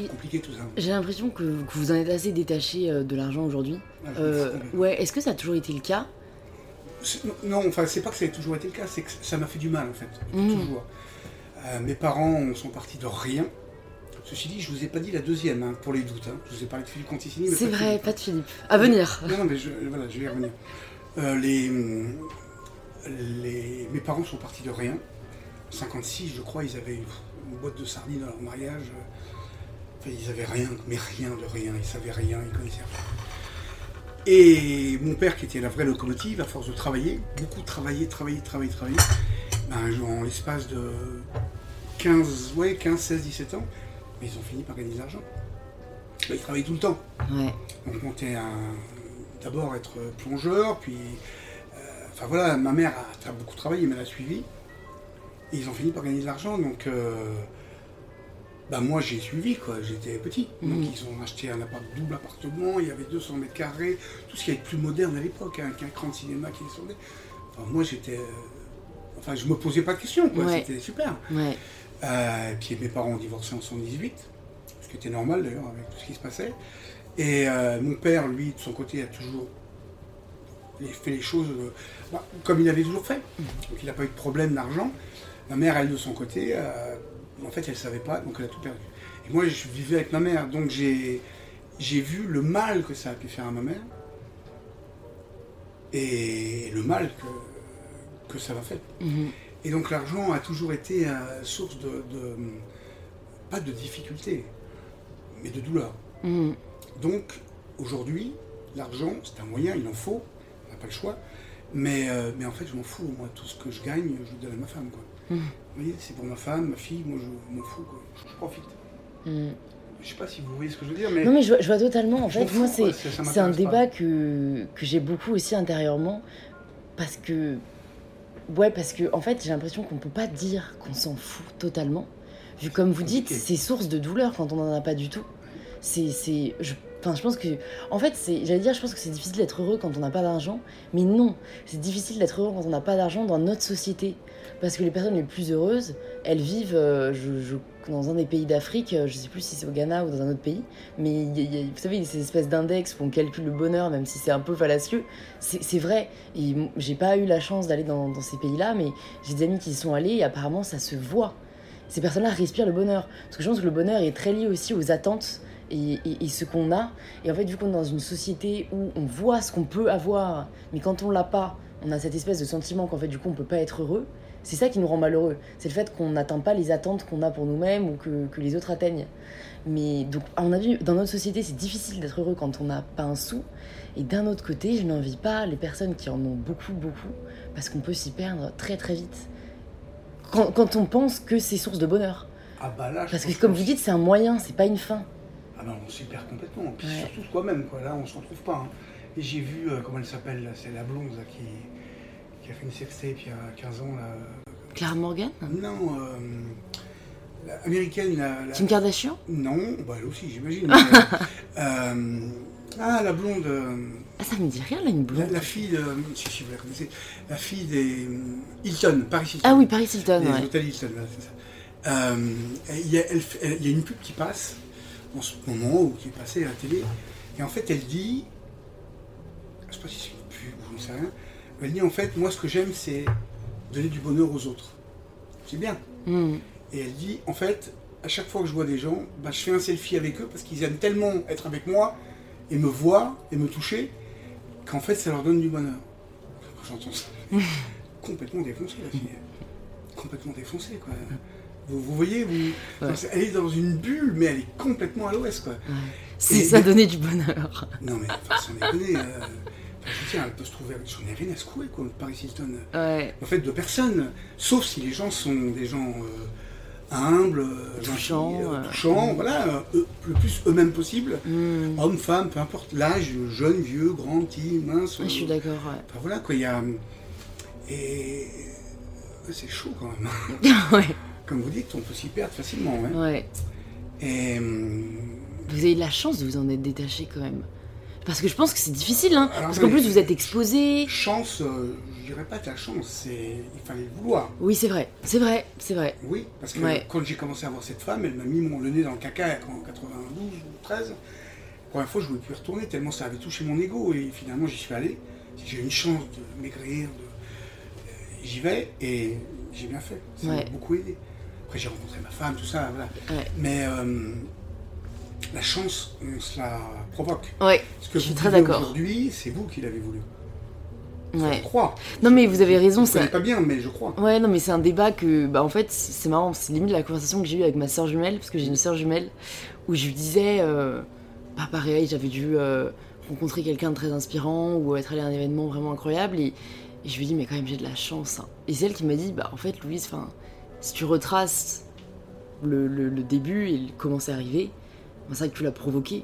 Speaker 2: Compliqué tout ça.
Speaker 1: J'ai l'impression que, que vous en êtes assez détaché euh, de l'argent aujourd'hui.
Speaker 2: Ah,
Speaker 1: Euh, ouais, est-ce que ça a toujours été le cas?
Speaker 2: Non, enfin, c'est pas que ça ait toujours été le cas, c'est que ça m'a fait du mal en fait,
Speaker 1: Mhm.
Speaker 2: toujours. Euh, mes parents sont partis de rien. Ceci dit, je vous ai pas dit la deuxième hein, pour les doutes. hein. Je vous ai parlé de Philippe Conticini.
Speaker 1: C'est vrai,
Speaker 2: Philippe.
Speaker 1: pas de Philippe. À venir.
Speaker 2: Non, non, mais je, voilà, je vais y revenir. Euh, les, les- mes parents sont partis de rien. En 56, je crois, ils avaient une, une boîte de sardines dans leur mariage. Ils avaient rien, mais rien de rien. Ils savaient rien, ils connaissaient rien. Et mon père, qui était la vraie locomotive, à force de travailler, beaucoup travailler, travailler, travailler, travailler, ben, en l'espace de 15, ouais, 15, 16, 17 ans, mais ils ont fini par gagner de l'argent. Ben, ils travaillaient tout le temps.
Speaker 1: Ouais.
Speaker 2: Donc monter un d'abord être plongeur, puis euh, enfin voilà, ma mère a beaucoup travaillé, mais elle a suivi. Et ils ont fini par gagner de l'argent, donc euh, bah moi j'ai suivi quoi, j'étais petit. Donc
Speaker 1: Mhm.
Speaker 2: ils ont acheté un appart, double appartement, il y avait 200 mètres carrés, tout ce qui est plus moderne à l'époque, hein, avec un écran de cinéma qui descendait. Enfin moi j'étais, euh, enfin je me posais pas de questions quoi,
Speaker 1: Ouais.
Speaker 2: c'était super.
Speaker 1: Ouais.
Speaker 2: Euh, puis mes parents ont divorcé en 118, ce qui était normal d'ailleurs avec tout ce qui se passait. Et euh, mon père, lui, de son côté, a toujours fait les choses bah, comme il avait toujours fait. Donc il n'a pas eu de problème d'argent. Ma mère, elle, de son côté, en fait, elle ne savait pas, donc elle a tout perdu. Et moi, je vivais avec ma mère, donc j'ai j'ai vu le mal que ça a pu faire à ma mère et le mal que, que ça va faire.
Speaker 1: Mhm.
Speaker 2: Et donc l'argent a toujours été euh, source de, de- pas de difficulté, mais de douleur.
Speaker 1: Mhm.
Speaker 2: Donc aujourd'hui, l'argent, c'est un moyen, il en faut, on n'a pas le choix. Mais, euh, mais en fait, je m'en fous. Moi, tout ce que je gagne, je le donne à ma femme. Quoi. Vous voyez, c'est pour ma femme, ma fille, moi, je m'en fous. Quoi. Je, je profite.
Speaker 1: Mhm.
Speaker 2: Je sais pas si vous voyez ce que je veux dire, mais,
Speaker 1: Non mais je, vois- je vois totalement. En
Speaker 2: je
Speaker 1: fait, moi
Speaker 2: fous,
Speaker 1: c'est un débat
Speaker 2: pas.
Speaker 1: que, que j'ai beaucoup aussi intérieurement parce que ouais parce que en fait j'ai l'impression qu'on peut pas dire qu'on s'en fout totalement vu comme vous dites c'est source de douleur quand on en a pas du tout c'est, je, enfin, je pense que, en fait, j'allais dire, je pense que c'est difficile d'être heureux quand on n'a pas d'argent, mais non, c'est difficile d'être heureux quand on n'a pas d'argent dans notre société, parce que les personnes les plus heureuses, elles vivent, euh, je, dans un des pays d'Afrique, euh, je sais plus si c'est au Ghana ou dans un autre pays, mais y a- il y a- vous savez, ces espèces d'index où on calcule le bonheur, même si c'est un peu fallacieux, c'est vrai. Et j'ai pas eu la chance d'aller dans, ces pays-là, mais j'ai des amis qui y sont allés et apparemment ça se voit. Ces personnes-là respirent le bonheur. Parce que je pense que le bonheur est très lié aussi aux attentes et, et- et ce qu'on a. Et en fait, vu qu'on est dans une société où on voit ce qu'on peut avoir, mais quand on l'a pas, on a cette espèce de sentiment qu'en fait, du coup, on peut pas être heureux. C'est ça qui nous rend malheureux. C'est le fait qu'on n'atteint pas les attentes qu'on a pour nous-mêmes ou que, que les autres atteignent. Mais donc, à mon avis, dans notre société, c'est difficile d'être heureux quand on n'a pas un sou. Et d'un autre côté, je n'envie pas les personnes qui en ont beaucoup, beaucoup, parce qu'on peut s'y perdre très, très vite. Quand, quand on pense que c'est source de bonheur.
Speaker 2: Ah bah là, je
Speaker 1: Parce que, comme vous dites, c'est un moyen, c'est pas une fin.
Speaker 2: Ah ben on s'y perd complètement. Puis
Speaker 1: Ouais.
Speaker 2: surtout soi-même, quoi. Là, on s'en trouve pas. hein. Et j'ai vu, euh, comment elle s'appelle, c'est la blonde là, qui, qui a fait une sextape il y a 15 ans. Là.
Speaker 1: Clara Morgan
Speaker 2: Non, euh, américaine, la, la-
Speaker 1: Kim Kardashian
Speaker 2: Non, bah elle aussi, j'imagine. mais, euh, [laughs] euh, ah, la blonde,
Speaker 1: Ah, ça me dit rien, là, une
Speaker 2: la,
Speaker 1: blonde.
Speaker 2: la fille de. Si, si, vous la connaissez. La fille des. Hilton, Paris Hilton.
Speaker 1: Ah oui, Paris Hilton, ouais.
Speaker 2: Hilton, c'est ça. Euh, Il y, a, y une pub qui passe en ce moment, ou qui est passée à la télé, et en fait elle dit, je sais pas si c'est une pub ou je ne sais rien, elle dit en fait, moi ce que j'aime c'est donner du bonheur aux autres. C'est bien.
Speaker 1: Hmm.
Speaker 2: Et elle dit, en fait, à chaque fois que je vois des gens, bah, je fais un selfie avec eux parce qu'ils aiment tellement être avec moi et me voir et me toucher qu'en fait ça leur donne du bonheur. Quand j'entends ça, [laughs] complètement défoncé la fille. Complètement défoncé quoi. Vous, vous voyez, vous,
Speaker 1: Ouais.
Speaker 2: elle est dans une bulle, mais elle est complètement à l'ouest quoi.
Speaker 1: C'est ça donner du bonheur.
Speaker 2: Non mais enfin, sans déconner, euh, je veux dire, elle peut se trouver, j'en ai rien à secouer quoi, Paris Hilton.
Speaker 1: Ouais.
Speaker 2: En fait, de personne, sauf si les gens sont des gens euh, humbles, euh,
Speaker 1: Touchants,
Speaker 2: euh, touchants, voilà, euh, le plus eux-mêmes possible.
Speaker 1: Hmm.
Speaker 2: Hommes, femmes, peu importe l'âge, jeune, vieux, grand, petit, mince.
Speaker 1: Je suis d'accord, ouais.
Speaker 2: enfin, voilà quoi, il y a. Et. C'est chaud quand même. [laughs]
Speaker 1: ouais.
Speaker 2: Comme vous dites, on peut s'y perdre facilement. hein.
Speaker 1: Ouais.
Speaker 2: Et. hum,
Speaker 1: Vous avez de la chance de vous en être détaché quand même. Parce que je pense que c'est difficile, hein.
Speaker 2: Alors,
Speaker 1: Parce qu'en plus, vous êtes exposé.
Speaker 2: Chance, euh, je dirais pas ta chance, c'est. Il fallait le vouloir.
Speaker 1: Oui, c'est vrai. C'est vrai. C'est vrai.
Speaker 2: Oui, parce que
Speaker 1: Ouais.
Speaker 2: quand j'ai commencé à voir cette femme, elle m'a mis mon, le nez dans le caca en 92 ou 13. La première fois, je ne voulais plus y retourner tellement ça avait touché mon ego et finalement j'y suis allé. J'ai eu une chance de maigrir, de... euh, j'y vais et j'ai bien fait. Ça m'a beaucoup aidé. Après, j'ai rencontré ma femme, tout ça, voilà.
Speaker 1: Ouais.
Speaker 2: Mais euh, la chance, on se la provoque.
Speaker 1: Ouais.
Speaker 2: Ce que
Speaker 1: Je suis
Speaker 2: vous
Speaker 1: très d'accord.
Speaker 2: aujourd'hui, c'est vous qui l'avez voulu. Je crois.
Speaker 1: Non, mais vous avez raison, c'est.
Speaker 2: pas bien, mais je crois.
Speaker 1: Ouais, non, mais c'est un débat que, bah, en fait, c'est c'est marrant, c'est limite la conversation que j'ai eue avec ma soeur jumelle, parce que j'ai une soeur jumelle, où je lui disais, euh, bah, pareil, j'avais dû euh, rencontrer quelqu'un de très inspirant, ou être allé à un événement vraiment incroyable, et, et je lui dis, mais quand même, j'ai de la chance. hein. Et c'est elle qui m'a dit, bah, en fait, Louise, enfin, si tu retraces le, le- le début et comment c'est arrivé, c'est vrai que tu l'as provoqué.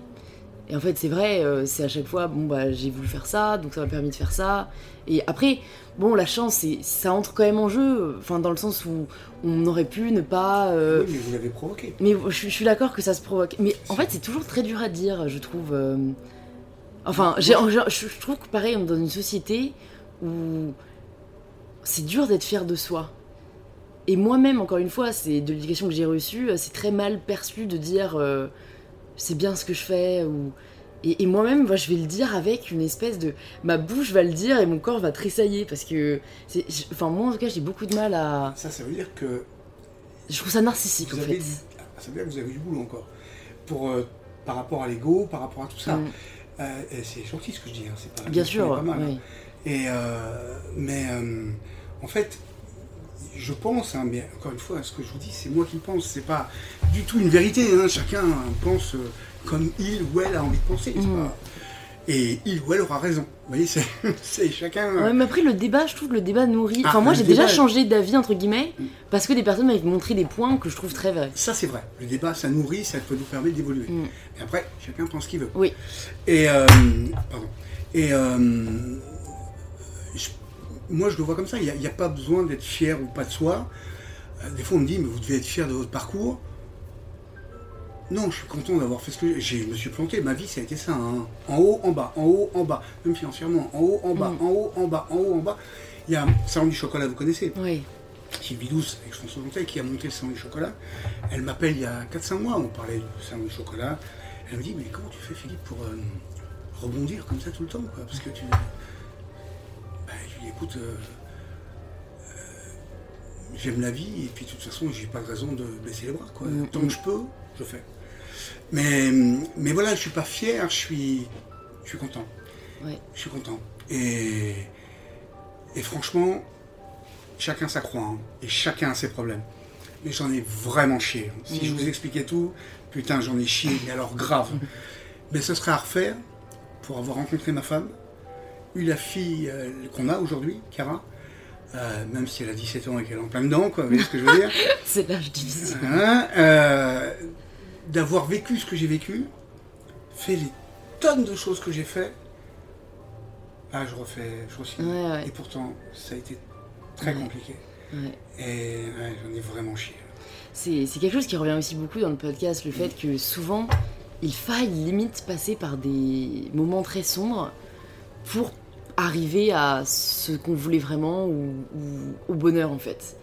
Speaker 1: Et en fait, c'est vrai, euh, c'est à chaque fois, bon, bah, j'ai voulu faire ça, donc ça m'a permis de faire ça. Et après, bon, la chance, ça entre quand même en jeu, enfin, dans le sens où on aurait pu ne pas. euh,
Speaker 2: Oui, mais vous l'avez provoqué.
Speaker 1: Mais je, suis- je suis d'accord que ça se provoque. Mais en fait, c'est toujours très dur à dire, je trouve. euh, Enfin, je, trouve que pareil, on est dans une société où c'est dur d'être fier de soi. Et moi-même, encore une fois, c'est de l'éducation que j'ai reçue, c'est très mal perçu de dire c'est bien ce que je fais. Ou... Et, et moi-même, moi, je vais le dire avec une espèce de. Ma bouche va le dire et mon corps va tressailler parce que. c'est- Enfin, moi, en tout cas, j'ai beaucoup de mal à.
Speaker 2: Ça, ça veut dire que
Speaker 1: Je trouve ça narcissique,
Speaker 2: vous
Speaker 1: en
Speaker 2: avez
Speaker 1: fait.
Speaker 2: du... ah, ça veut dire que vous avez du boulot encore. Pour, euh, par rapport à l'ego, par rapport à tout ça.
Speaker 1: Mm.
Speaker 2: Euh, c'est gentil ce que je dis, hein, c'est pas
Speaker 1: Bien sûr,
Speaker 2: pas mal.
Speaker 1: oui.
Speaker 2: Et, euh, mais en fait, je pense, hein, mais encore une fois, ce que je vous dis, c'est moi qui pense, c'est pas du tout une vérité. hein, chacun pense euh, comme il ou elle a envie de penser.
Speaker 1: Mm.
Speaker 2: pas- Et il ou elle aura raison. Vous voyez, c'est [laughs] chacun.
Speaker 1: Ouais, mais après, le débat, je trouve que le débat nourrit.
Speaker 2: Ah,
Speaker 1: enfin, moi, j'ai déjà changé d'avis, entre guillemets,
Speaker 2: Mm.
Speaker 1: parce que des personnes m'avaient montré des points que je trouve très vrais.
Speaker 2: Ça, c'est vrai. Le débat, ça nourrit, ça peut nous permettre d'évoluer.
Speaker 1: Mm.
Speaker 2: Et après, chacun pense ce qu'il veut.
Speaker 1: Oui.
Speaker 2: Et, euh, pardon. Et euh, je- moi, je le vois comme ça. Il n'y a, pas besoin d'être fier ou pas de soi. Euh, Des fois, on me dit, mais vous devez être fier de votre parcours. Non, je suis content d'avoir fait ce que j'ai. Je me suis planté. Ma vie, ça a été ça. hein. En haut, en bas, en haut, en bas. Même financièrement. En haut, en bas,
Speaker 1: Mm.
Speaker 2: en haut, en bas, en haut, en bas. Il y a Salon du chocolat, vous connaissez
Speaker 1: Oui.
Speaker 2: Sylvie Douce, avec François Montel, qui a monté le salon du chocolat. Elle m'appelle il y a 4-5 mois. On parlait du salon du chocolat. Elle me dit Mais comment tu fais, Philippe, pour euh, rebondir comme ça tout le temps quoi? Parce que tu. Écoute. euh, euh, J'aime la vie et puis de toute façon j'ai pas de raison de baisser les bras quoi.
Speaker 1: Mm,
Speaker 2: Tant
Speaker 1: mm.
Speaker 2: que je peux, je fais. Mais, mais voilà, je suis pas fier, je suis, je suis content.
Speaker 1: Ouais.
Speaker 2: Je suis content. Et, et franchement, chacun sa croix, hein, et chacun a ses problèmes. Mais j'en ai vraiment chié. hein. Si je
Speaker 1: Mm.
Speaker 2: vous expliquais tout, putain, j'en ai chié, mais alors grave. [laughs] Mais ce serait à refaire pour avoir rencontré ma femme, eu la fille euh, qu'on a aujourd'hui, Cara, euh, même si elle a 17 ans et qu'elle est en plein dedans, quoi, vous voyez ce que je veux dire [laughs]
Speaker 1: C'est l'âge difficile.
Speaker 2: Hein, euh, d'avoir vécu ce que j'ai vécu, fait les tonnes de choses que j'ai fait, ah, je refais, je refais.
Speaker 1: Ouais, ouais.
Speaker 2: Et pourtant, ça a été très
Speaker 1: Ouais.
Speaker 2: compliqué. Et j'en ai vraiment chié.
Speaker 1: C'est c'est quelque chose qui revient aussi beaucoup dans le podcast, le fait que souvent, il faille limite passer par des moments très sombres pour arriver à ce qu'on voulait vraiment ou, ou au bonheur en fait.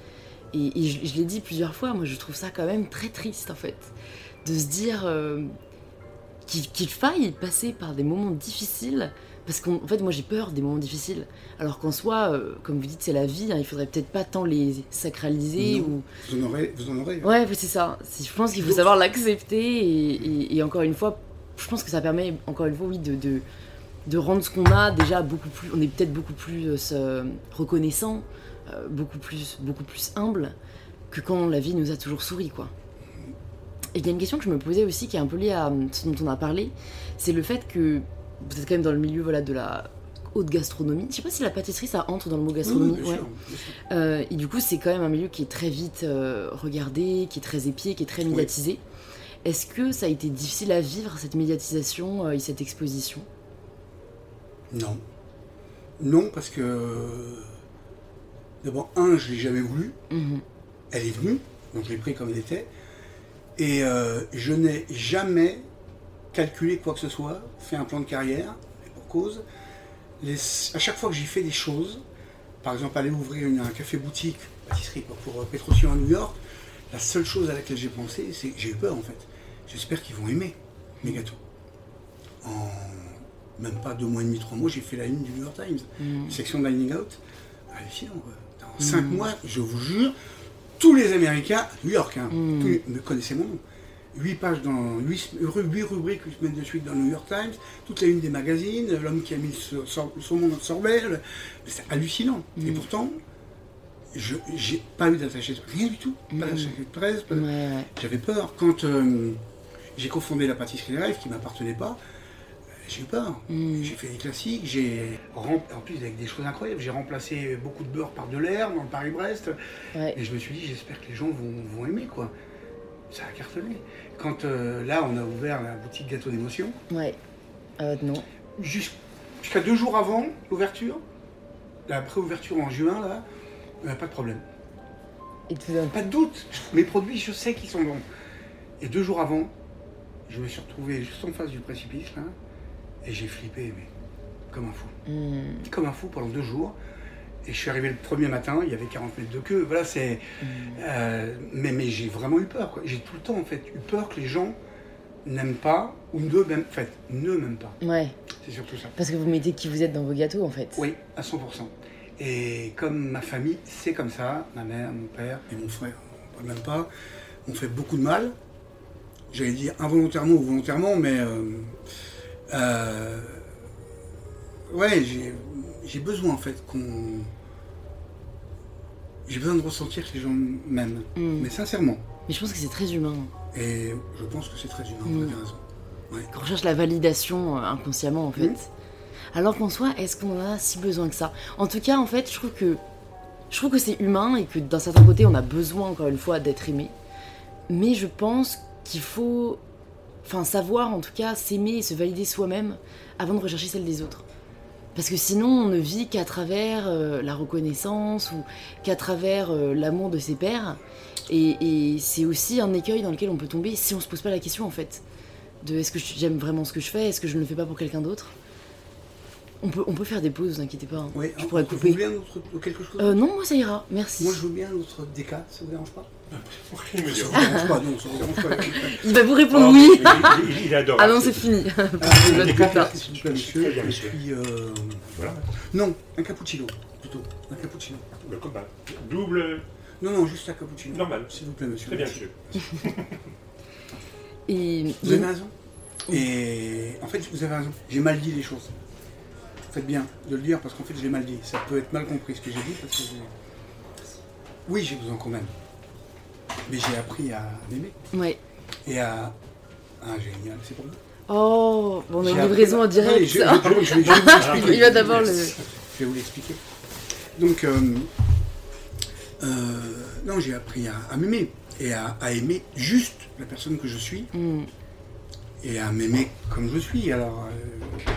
Speaker 1: Et, et je, je l'ai dit plusieurs fois, moi je trouve ça quand même très triste en fait, de se dire euh, qu'il faille passer par des moments difficiles, parce qu'en en fait moi j'ai peur des moments difficiles, alors qu'en soi, euh, comme vous dites, c'est la vie, hein, il faudrait peut-être pas tant les sacraliser
Speaker 2: Non.
Speaker 1: ou...
Speaker 2: Vous en aurez, vous en aurez. hein.
Speaker 1: Ouais, c'est ça. Je pense qu'il faut savoir l'accepter et, et- et encore une fois, je pense que ça permet encore une fois, oui, de, de, de rendre ce qu'on a déjà beaucoup plus. On est peut-être beaucoup plus euh, reconnaissant, euh, beaucoup plus, beaucoup plus humble que quand la vie nous a toujours souri, quoi. Et il y a une question que je me posais aussi qui est un peu liée à euh, ce dont on a parlé, c'est le fait que vous êtes quand même dans le milieu voilà de la haute gastronomie. Je sais pas si la pâtisserie ça entre dans le mot
Speaker 2: oui,
Speaker 1: gastronomie. ouais. Euh, et du coup, c'est quand même un milieu qui est très vite regardé, qui est très épié, qui est très médiatisé. Est-ce que ça a été difficile à vivre, cette médiatisation et cette exposition?
Speaker 2: Non. Non, parce que. D'abord, un, je l'ai jamais voulu.
Speaker 1: Mhm.
Speaker 2: Elle est venue, donc je l'ai pris comme elle était. Et euh, je n'ai jamais calculé quoi que ce soit, fait un plan de carrière, et pour cause. Les- à chaque fois que j'ai fait des choses, par exemple aller ouvrir une- un café-boutique, pâtisserie quoi, pour euh, Petrosian à New York, la seule chose à laquelle j'ai pensé, c'est que j'ai eu peur en fait. J'espère qu'ils vont aimer mes gâteaux. En même pas deux mois et demi, trois mois, j'ai fait la une du New York Times,
Speaker 1: Mhm.
Speaker 2: section Dining Out. Hallucinant quoi. En cinq mois, je vous jure, tous les Américains, New York, hein,
Speaker 1: Mm.
Speaker 2: tous me connaissaient mon nom. 8 pages dans 8, rubriques 8 semaines de suite dans le New York Times, toute la une des magazines, l'homme qui a mis le son nom dans le sorbet, c'est hallucinant. Et
Speaker 1: Mm.
Speaker 2: pourtant, je j'ai pas eu d'attaché de rien du tout, pas
Speaker 1: Mm.
Speaker 2: d'attaché de presse, de-
Speaker 1: Ouais,
Speaker 2: j'avais peur. Quand euh, j'ai cofondé la pâtisserie rêves qui m'appartenait pas, j'ai eu peur. J'ai fait des classiques, j'ai rem- en plus avec des choses incroyables, j'ai remplacé beaucoup de beurre par de l'air dans le Paris-Brest.
Speaker 1: Ouais.
Speaker 2: Et je me suis dit, j'espère que les gens vont, vont aimer quoi. Ça a cartonné. Quand euh, là, on a ouvert la boutique Gâteau d'émotion,
Speaker 1: Ouais. Euh, non.
Speaker 2: jus- jusqu'à deux jours avant l'ouverture, la pré-ouverture en juin, là, euh, pas de problème.
Speaker 1: Et tout.
Speaker 2: Pas de doute. Mes produits, je sais qu'ils sont bons. Et deux jours avant, je me suis retrouvé juste en face du précipice, là, et j'ai flippé, mais comme un fou.
Speaker 1: Mhm.
Speaker 2: Comme un fou pendant deux jours. Et je suis arrivé le premier matin, il y avait 40 mètres de queue. Voilà, c'est.
Speaker 1: Mhm.
Speaker 2: euh, mais mais j'ai vraiment eu peur. J'ai tout le temps, en fait, eu peur que les gens n'aiment pas, ou ne m'aiment, en fait, ne m'aiment pas.
Speaker 1: Ouais.
Speaker 2: C'est surtout ça.
Speaker 1: Parce que vous mettez qui vous êtes dans vos gâteaux en fait.
Speaker 2: Oui, à 100%. Et comme ma famille, c'est comme ça, ma mère, mon père et mon frère, on même pas, m'ont fait beaucoup de mal. J'allais dire involontairement ou volontairement, mais euh, euh, ouais, j'ai, besoin en fait qu'on, j'ai besoin de ressentir que les gens m'aiment,
Speaker 1: Mhm.
Speaker 2: mais sincèrement.
Speaker 1: Mais je pense que c'est très humain.
Speaker 2: Et je pense que c'est très humain, vous
Speaker 1: Mm.
Speaker 2: avez raison. Ouais.
Speaker 1: Qu'on recherche la validation euh, inconsciemment en fait.
Speaker 2: Mhm.
Speaker 1: Alors qu'en soi, est-ce qu'on en a si besoin que ça? En tout cas, en fait, je trouve que je trouve que c'est humain et que d'un certain côté, on a besoin encore une fois d'être aimé. Mais je pense qu'il faut, enfin, savoir en tout cas s'aimer et se valider soi-même avant de rechercher celle des autres. Parce que sinon, on ne vit qu'à travers euh, la reconnaissance ou qu'à travers euh, l'amour de ses pairs. Et, et c'est aussi un écueil dans lequel on peut tomber si on se pose pas la question en fait. De est-ce que j'aime vraiment ce que je fais Est-ce que je ne le fais pas pour quelqu'un d'autre? On peut, on peut faire des pauses, vous inquiétez pas. hein.
Speaker 2: Oui,
Speaker 1: je pourrais
Speaker 2: Vous
Speaker 1: couper.
Speaker 2: voulez un autre, quelque chose?
Speaker 1: Euh, non, moi ça ira, merci.
Speaker 2: Moi, je veux bien un autre DK, ça vous dérange pas?
Speaker 3: Il me dit,
Speaker 2: Ça [laughs] vous dérange pas, non, ça vous dérange pas.
Speaker 1: Il va vous répondre
Speaker 3: Oh,
Speaker 1: oui.
Speaker 3: il, il- il adore.
Speaker 1: Ah non, c'est fini. [laughs]
Speaker 2: S'il vous plaît, monsieur. Euh,
Speaker 3: Voilà.
Speaker 2: non, un cappuccino, plutôt. Un cappuccino.
Speaker 3: Le combat. Double.
Speaker 2: Non, non, juste un cappuccino.
Speaker 3: Normal.
Speaker 2: S'il vous plaît, monsieur.
Speaker 3: Très bien, monsieur. [laughs]
Speaker 1: Et
Speaker 2: Vous avez raison. Et en fait, vous avez raison. J'ai mal dit les choses. Faites bien de le dire parce qu'en fait, j'ai mal dit. Ça peut être mal compris ce que j'ai dit parce que j'ai. Oui, j'ai besoin qu'on m'aime. Mais j'ai appris à m'aimer
Speaker 1: ouais.
Speaker 2: et à. Ah, génial, c'est pour vous.
Speaker 1: Oh, bon, on a une livraison en direct.
Speaker 2: je, je-. [laughs]
Speaker 1: Il va d'abord le.
Speaker 2: Je vais vous l'expliquer. Donc, euh, euh, non, j'ai appris à, à m'aimer et à, à aimer juste la personne que je suis
Speaker 1: Hmm.
Speaker 2: et à m'aimer comme je suis. Alors, euh,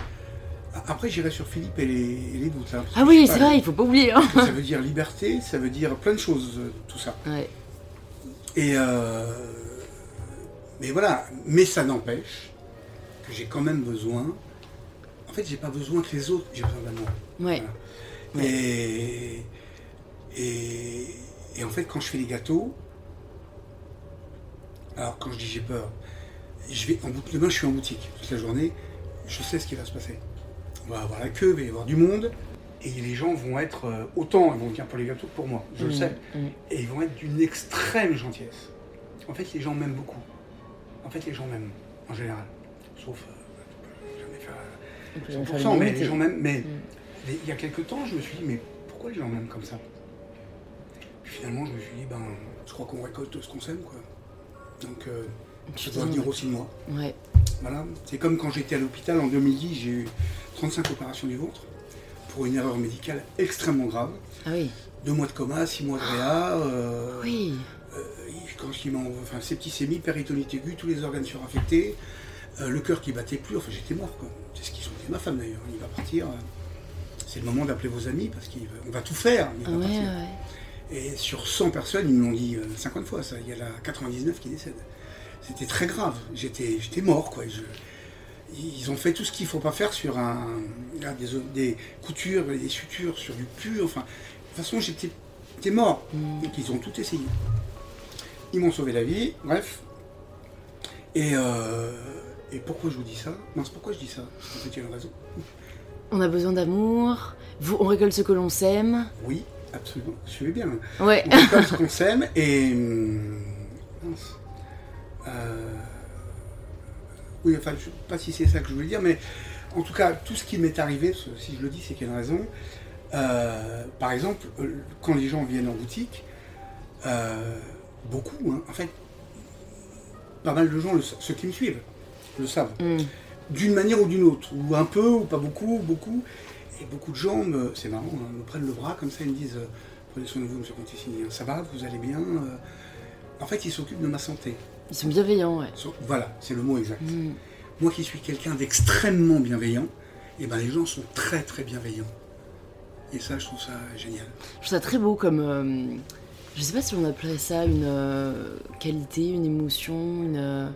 Speaker 2: après, j'irai sur Philippe et les, et les doutes. hein,
Speaker 1: Ah oui, c'est vrai, il faut pas oublier. Hein.
Speaker 2: Ça veut dire liberté, ça veut dire plein de choses, tout ça.
Speaker 1: Ouais.
Speaker 2: Et euh, mais voilà, mais ça n'empêche que j'ai quand même besoin. En fait, j'ai pas besoin que les autres, j'ai besoin d'amour.
Speaker 1: Ouais.
Speaker 2: Voilà. Et, et, et en fait, quand je fais les gâteaux, alors quand je dis j'ai peur, je vais en demain je suis en boutique toute la journée, je sais ce qui va se passer. On va avoir la queue, il va y avoir du monde, et les gens vont être euh, autant, ils vont venir pour les gâteaux que pour moi, je le
Speaker 1: Hmm,
Speaker 2: sais,
Speaker 1: hmm.
Speaker 2: et ils vont être d'une extrême gentillesse. En fait, les gens m'aiment beaucoup. En fait, les gens m'aiment, en général. Sauf, euh, jamais faire
Speaker 1: On peut
Speaker 2: 100%,
Speaker 1: faire
Speaker 2: mais les gens m'aiment. Mais
Speaker 1: Mm.
Speaker 2: les- il y a quelques temps, je me suis dit, mais pourquoi les gens m'aiment comme ça? Puis finalement, je me suis dit, ben, je crois qu'on récolte ce qu'on sème, quoi. Donc, euh, ça doit venir aussi de moi.
Speaker 1: Ouais.
Speaker 2: Voilà. C'est comme quand j'étais à l'hôpital en 2010, j'ai eu 35 opérations du ventre pour une erreur médicale extrêmement grave.
Speaker 1: Ah oui.
Speaker 2: Deux mois de coma, six mois de réa. euh,
Speaker 1: Oui.
Speaker 2: euh, quand m'ont, enfin, septicémie, péritonite aiguë, tous les organes suraffectés, euh, le cœur qui battait plus, enfin j'étais mort. C'est ce qu'ils ont dit ma femme d'ailleurs, il va partir. C'est le moment d'appeler vos amis parce qu'on va tout faire, il
Speaker 1: Ah
Speaker 2: va
Speaker 1: ouais,
Speaker 2: partir.
Speaker 1: ouais.
Speaker 2: Et sur 100 personnes, ils me l'ont dit euh, 50 fois ça, il y en a 99 qui décèdent. C'était très grave, j'étais, j'étais mort quoi. Je- ils ont fait tout ce qu'il ne faut pas faire sur un, là, des, des coutures, des sutures, sur du pur, enfin, de toute façon j'étais, mort.
Speaker 1: Mm.
Speaker 2: Donc ils ont tout essayé. Ils m'ont sauvé la vie, bref. Et, euh, et pourquoi je vous dis ça? Mince, pourquoi je dis ça? En fait, il y a une raison.
Speaker 1: On a besoin d'amour. On récolte ce que l'on sème.
Speaker 2: Oui, absolument. Suivez bien.
Speaker 1: Ouais.
Speaker 2: On comme ce qu'on s'aime et. hum, mince. Euh, oui, enfin, je ne sais pas si c'est ça que je voulais dire, mais en tout cas, tout ce qui m'est arrivé, si je le dis, c'est qu'il y a une raison. Euh, par exemple, euh, quand les gens viennent en boutique, euh, beaucoup, hein, en fait, pas mal de gens, le ceux qui me suivent, le savent,
Speaker 1: Mm.
Speaker 2: d'une manière ou d'une autre, ou un peu, ou pas beaucoup, ou beaucoup. Et beaucoup de gens, me- c'est marrant, hein, me prennent le bras comme ça, ils me disent Prenez soin de vous, monsieur Conticini, hein, ça va, vous allez bien. En fait, ils s'occupent de ma santé.
Speaker 1: Ils sont bienveillants, ouais.
Speaker 2: So- Voilà, c'est le mot exact.
Speaker 1: Mm.
Speaker 2: Moi qui suis quelqu'un d'extrêmement bienveillant, et ben les gens sont très très bienveillants. Et ça, je trouve ça génial.
Speaker 1: Je trouve ça très beau comme. euh, je sais pas si on appellerait ça une euh, qualité, une émotion, une, euh,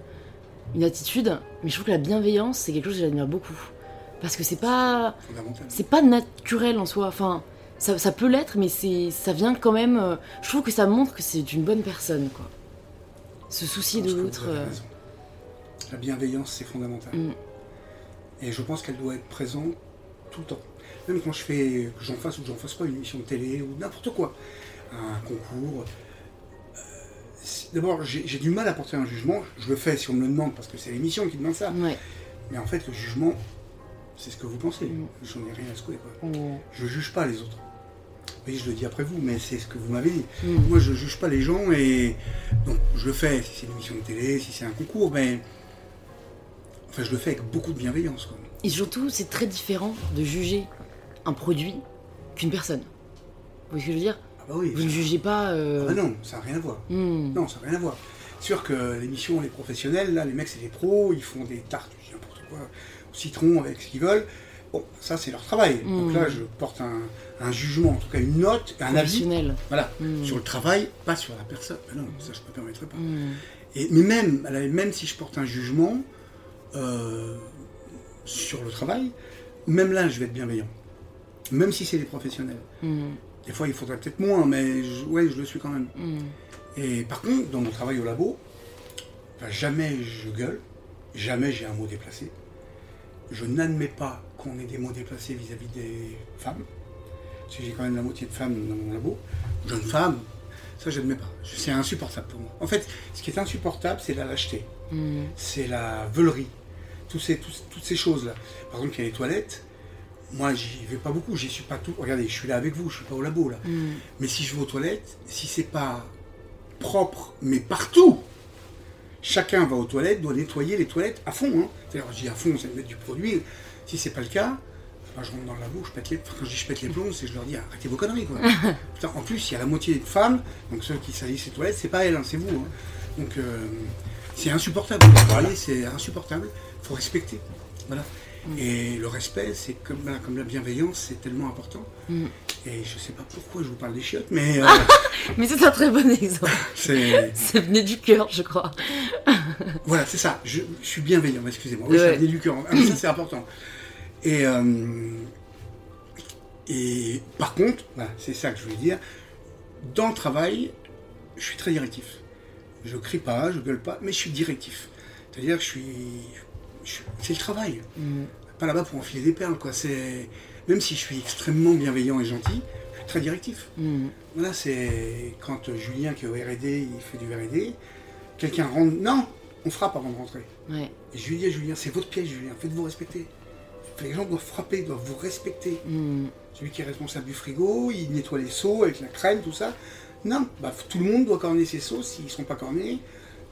Speaker 1: une attitude, mais je trouve que la bienveillance, c'est quelque chose que j'admire beaucoup. Parce que c'est pas. C'est pas naturel en soi. Enfin, ça, ça peut l'être, mais ça vient quand même. euh, je trouve que ça montre que c'est une bonne personne, quoi. Se soucier
Speaker 2: Je
Speaker 1: de l'autre. euh.
Speaker 2: La bienveillance, c'est fondamental.
Speaker 1: Mm.
Speaker 2: Et je pense qu'elle doit être présente tout le temps. Même quand je fais, que j'en fasse ou que j'en fasse pas une émission de télé ou n'importe quoi, un concours. euh, D'abord, j'ai du mal à porter un jugement. Je le fais si on me le demande parce que c'est l'émission qui demande ça.
Speaker 1: Ouais.
Speaker 2: Mais en fait, le jugement, c'est ce que vous pensez.
Speaker 1: Mm.
Speaker 2: J'en ai rien à secouer. Quoi.
Speaker 1: On-
Speaker 2: Je juge pas les autres. Oui, je le dis après vous, mais c'est ce que vous m'avez dit.
Speaker 1: Mm.
Speaker 2: Moi, je juge pas les gens et donc je le fais si c'est une émission de télé, si c'est un concours, mais enfin, je le fais avec beaucoup de bienveillance. Quoi.
Speaker 1: Et surtout, c'est très différent de juger un produit qu'une personne. Vous voyez ce que je veux dire?
Speaker 2: Ah bah oui.
Speaker 1: Vous ne jugez pas. euh,
Speaker 2: Ah bah non, ça n'a rien à voir.
Speaker 1: hmm.
Speaker 2: Non, ça n'a rien à voir. C'est sûr que l'émission, les professionnels, là, les mecs, c'est des pros, ils font des tartes, je dis n'importe quoi, au citron avec ce qu'ils veulent. Bon, ça c'est leur travail. Donc
Speaker 1: Mm.
Speaker 2: là, je porte un, un jugement, en tout cas une note, un avis. Voilà,
Speaker 1: Mm.
Speaker 2: sur le travail, pas sur la personne. Ben non, ça je ne me permettrai pas.
Speaker 1: Mm.
Speaker 2: Et, mais même, même si je porte un jugement euh, sur le travail, même là, je vais être bienveillant. Même si c'est des professionnels.
Speaker 1: Mm.
Speaker 2: Des fois, il faudrait peut-être moins, mais je, ouais, je le suis quand même. Et par contre, dans mon travail au labo, jamais je gueule, jamais j'ai un mot déplacé. Je n'admets pas qu'on ait des mots déplacés vis-à-vis des femmes. Que j'ai quand même la moitié de femmes dans mon labo. Jeunes femmes, ça je n'admets pas. C'est insupportable pour moi. En fait, ce qui est insupportable, c'est la lâcheté.
Speaker 1: Mm.
Speaker 2: C'est la veulerie. Tous ces, tous- toutes ces choses-là. Par exemple, il y a les toilettes. Moi, j'y vais pas beaucoup. J'y suis pas tout. Regardez, je suis là avec vous. Je suis pas au labo là.
Speaker 1: Mm.
Speaker 2: Mais si je vais aux toilettes, si c'est pas propre, mais partout, chacun va aux toilettes, doit nettoyer les toilettes à fond. Hein. C'est-à-dire, je dis à fond, c'est mettre du produit. Si c'est pas le cas, je rentre dans le labo, je pète les, quand je dis je pète les plombs, c'est je leur dis arrêtez vos conneries. Quoi. [laughs] Putain, en plus, il y a la moitié des femmes, donc ceux qui salissent les toilettes, c'est pas elles, hein, c'est vous. hein. Donc euh, c'est insupportable. Vous voyez, c'est insupportable. Il faut respecter. Voilà. Et le respect, c'est comme, voilà, comme la bienveillance, c'est tellement important.
Speaker 1: Mm.
Speaker 2: Et je sais pas pourquoi je vous parle des chiottes, mais euh, [laughs]
Speaker 1: Mais c'est un très bon exemple. [laughs]
Speaker 2: c'est
Speaker 1: Ça venait du cœur, je crois.
Speaker 2: voilà, c'est ça. Je, je suis bienveillant. Excusez-moi. Oui,
Speaker 1: Ouais.
Speaker 2: ça venait du cœur. Ah, mais ça c'est important. Et euh, et par contre, voilà, c'est ça que je voulais dire. Dans le travail, je suis très directif. Je crie pas, je gueule pas, mais je suis directif. C'est-à-dire que je suis, c'est le travail.
Speaker 1: Mm.
Speaker 2: Pas là-bas pour enfiler des perles, quoi. C'est même si je suis extrêmement bienveillant et gentil, je suis très directif.
Speaker 1: Mm.
Speaker 2: Voilà, c'est quand Julien qui est au R&D, il fait du R&D, quelqu'un rentre, non, on frappe avant de rentrer.
Speaker 1: Ouais.
Speaker 2: Et je lui dis à Julien, c'est votre pièce, Julien, faites-vous respecter. Les gens doivent frapper, doivent vous respecter.
Speaker 1: Mm.
Speaker 2: Celui qui est responsable du frigo, il nettoie les seaux avec la crème, tout ça. Non, bah, tout le monde doit corner ses seaux. S'ils ne sont pas cornés,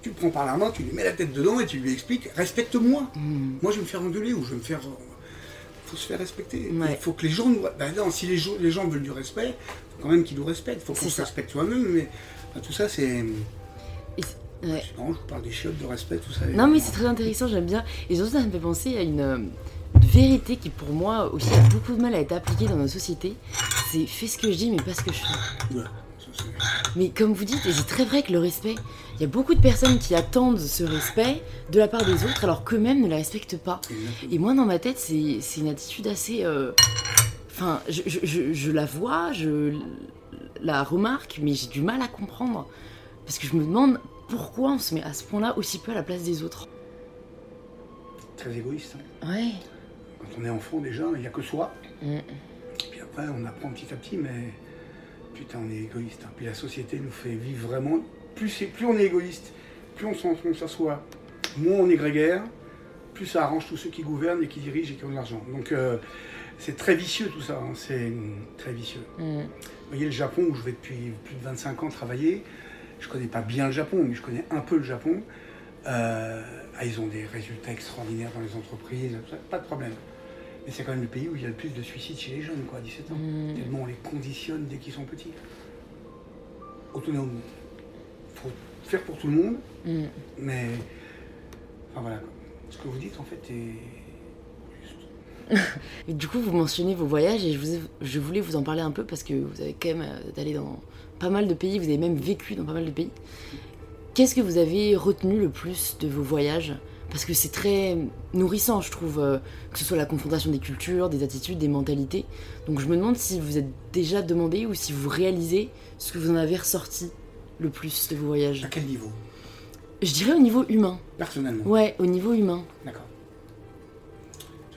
Speaker 2: tu le prends par la main, tu lui mets la tête dedans et tu lui expliques respecte-moi.
Speaker 1: Mm.
Speaker 2: Moi, je vais me faire engueuler ou je vais me faire. Il faut se faire respecter.
Speaker 1: Ouais.
Speaker 2: Il faut que les gens nous. Bah non, si les, gens- les gens veulent du respect, il faut quand même qu'ils nous respectent. Il faut qu'on se respecte soi-même. Mais bah, tout ça, c'est.
Speaker 1: Ouais.
Speaker 2: Marrant, je vous parle des chiottes, de respect, tout ça.
Speaker 1: Non, mais c'est très intéressant, j'aime bien. Et surtout, ça me fait penser à une, euh, une vérité qui, pour moi, aussi a beaucoup de mal à être appliquée dans notre société. C'est fais ce que je dis, mais pas ce que je fais. Mais comme vous dites, et c'est très vrai que le respect, il y a beaucoup de personnes qui attendent ce respect de la part des autres alors qu'eux-mêmes ne la respectent pas. Et moi, dans ma tête, c'est c'est une attitude assez. euh, Enfin, je, je- je- je la vois, je la remarque, mais j'ai du mal à comprendre. Parce que je me demande pourquoi on se met à ce point-là aussi peu à la place des autres.
Speaker 2: Très égoïste. hein.
Speaker 1: Ouais.
Speaker 2: Quand on est enfant, déjà, il n'y a que soi.
Speaker 1: Mm.
Speaker 2: Et puis après, on apprend petit à petit, mais putain, on est égoïste. hein. Puis la société nous fait vivre vraiment. Plus, c'est- plus on est égoïste, plus on s'en- on s'assoit, moins on est grégaire, plus ça arrange tous ceux qui gouvernent et qui dirigent et qui ont de l'argent. Donc euh, c'est très vicieux tout ça, hein. c'est hum, très vicieux.
Speaker 1: Mm.
Speaker 2: Vous voyez le Japon où je vais depuis plus de 25 ans travailler, je connais pas bien le Japon, mais je connais un peu le Japon. Euh, ah, ils ont des résultats extraordinaires dans les entreprises, pas de problème. Mais c'est quand même le pays où il y a le plus de suicides chez les jeunes, quoi, à 17 ans.
Speaker 1: Mm.
Speaker 2: Tellement on les conditionne dès qu'ils sont petits. Autonome. faut faire pour tout le monde,
Speaker 1: Mm.
Speaker 2: mais. Enfin voilà. Ce que vous dites en fait est. juste. [laughs]
Speaker 1: Et du coup, vous mentionnez vos voyages et je, vous ai- je voulais vous en parler un peu parce que vous avez quand même euh, allé dans pas mal de pays, vous avez même vécu dans pas mal de pays. Qu'est-ce que vous avez retenu le plus de vos voyages? Parce que c'est très nourrissant, je trouve, euh, que ce soit la confrontation des cultures, des attitudes, des mentalités. Donc je me demande si vous êtes déjà demandé ou si vous réalisez ce que vous en avez ressorti le plus de vos voyages.
Speaker 2: À quel niveau?
Speaker 1: Je dirais au niveau humain.
Speaker 2: Personnellement?
Speaker 1: Ouais, au niveau humain.
Speaker 2: D'accord.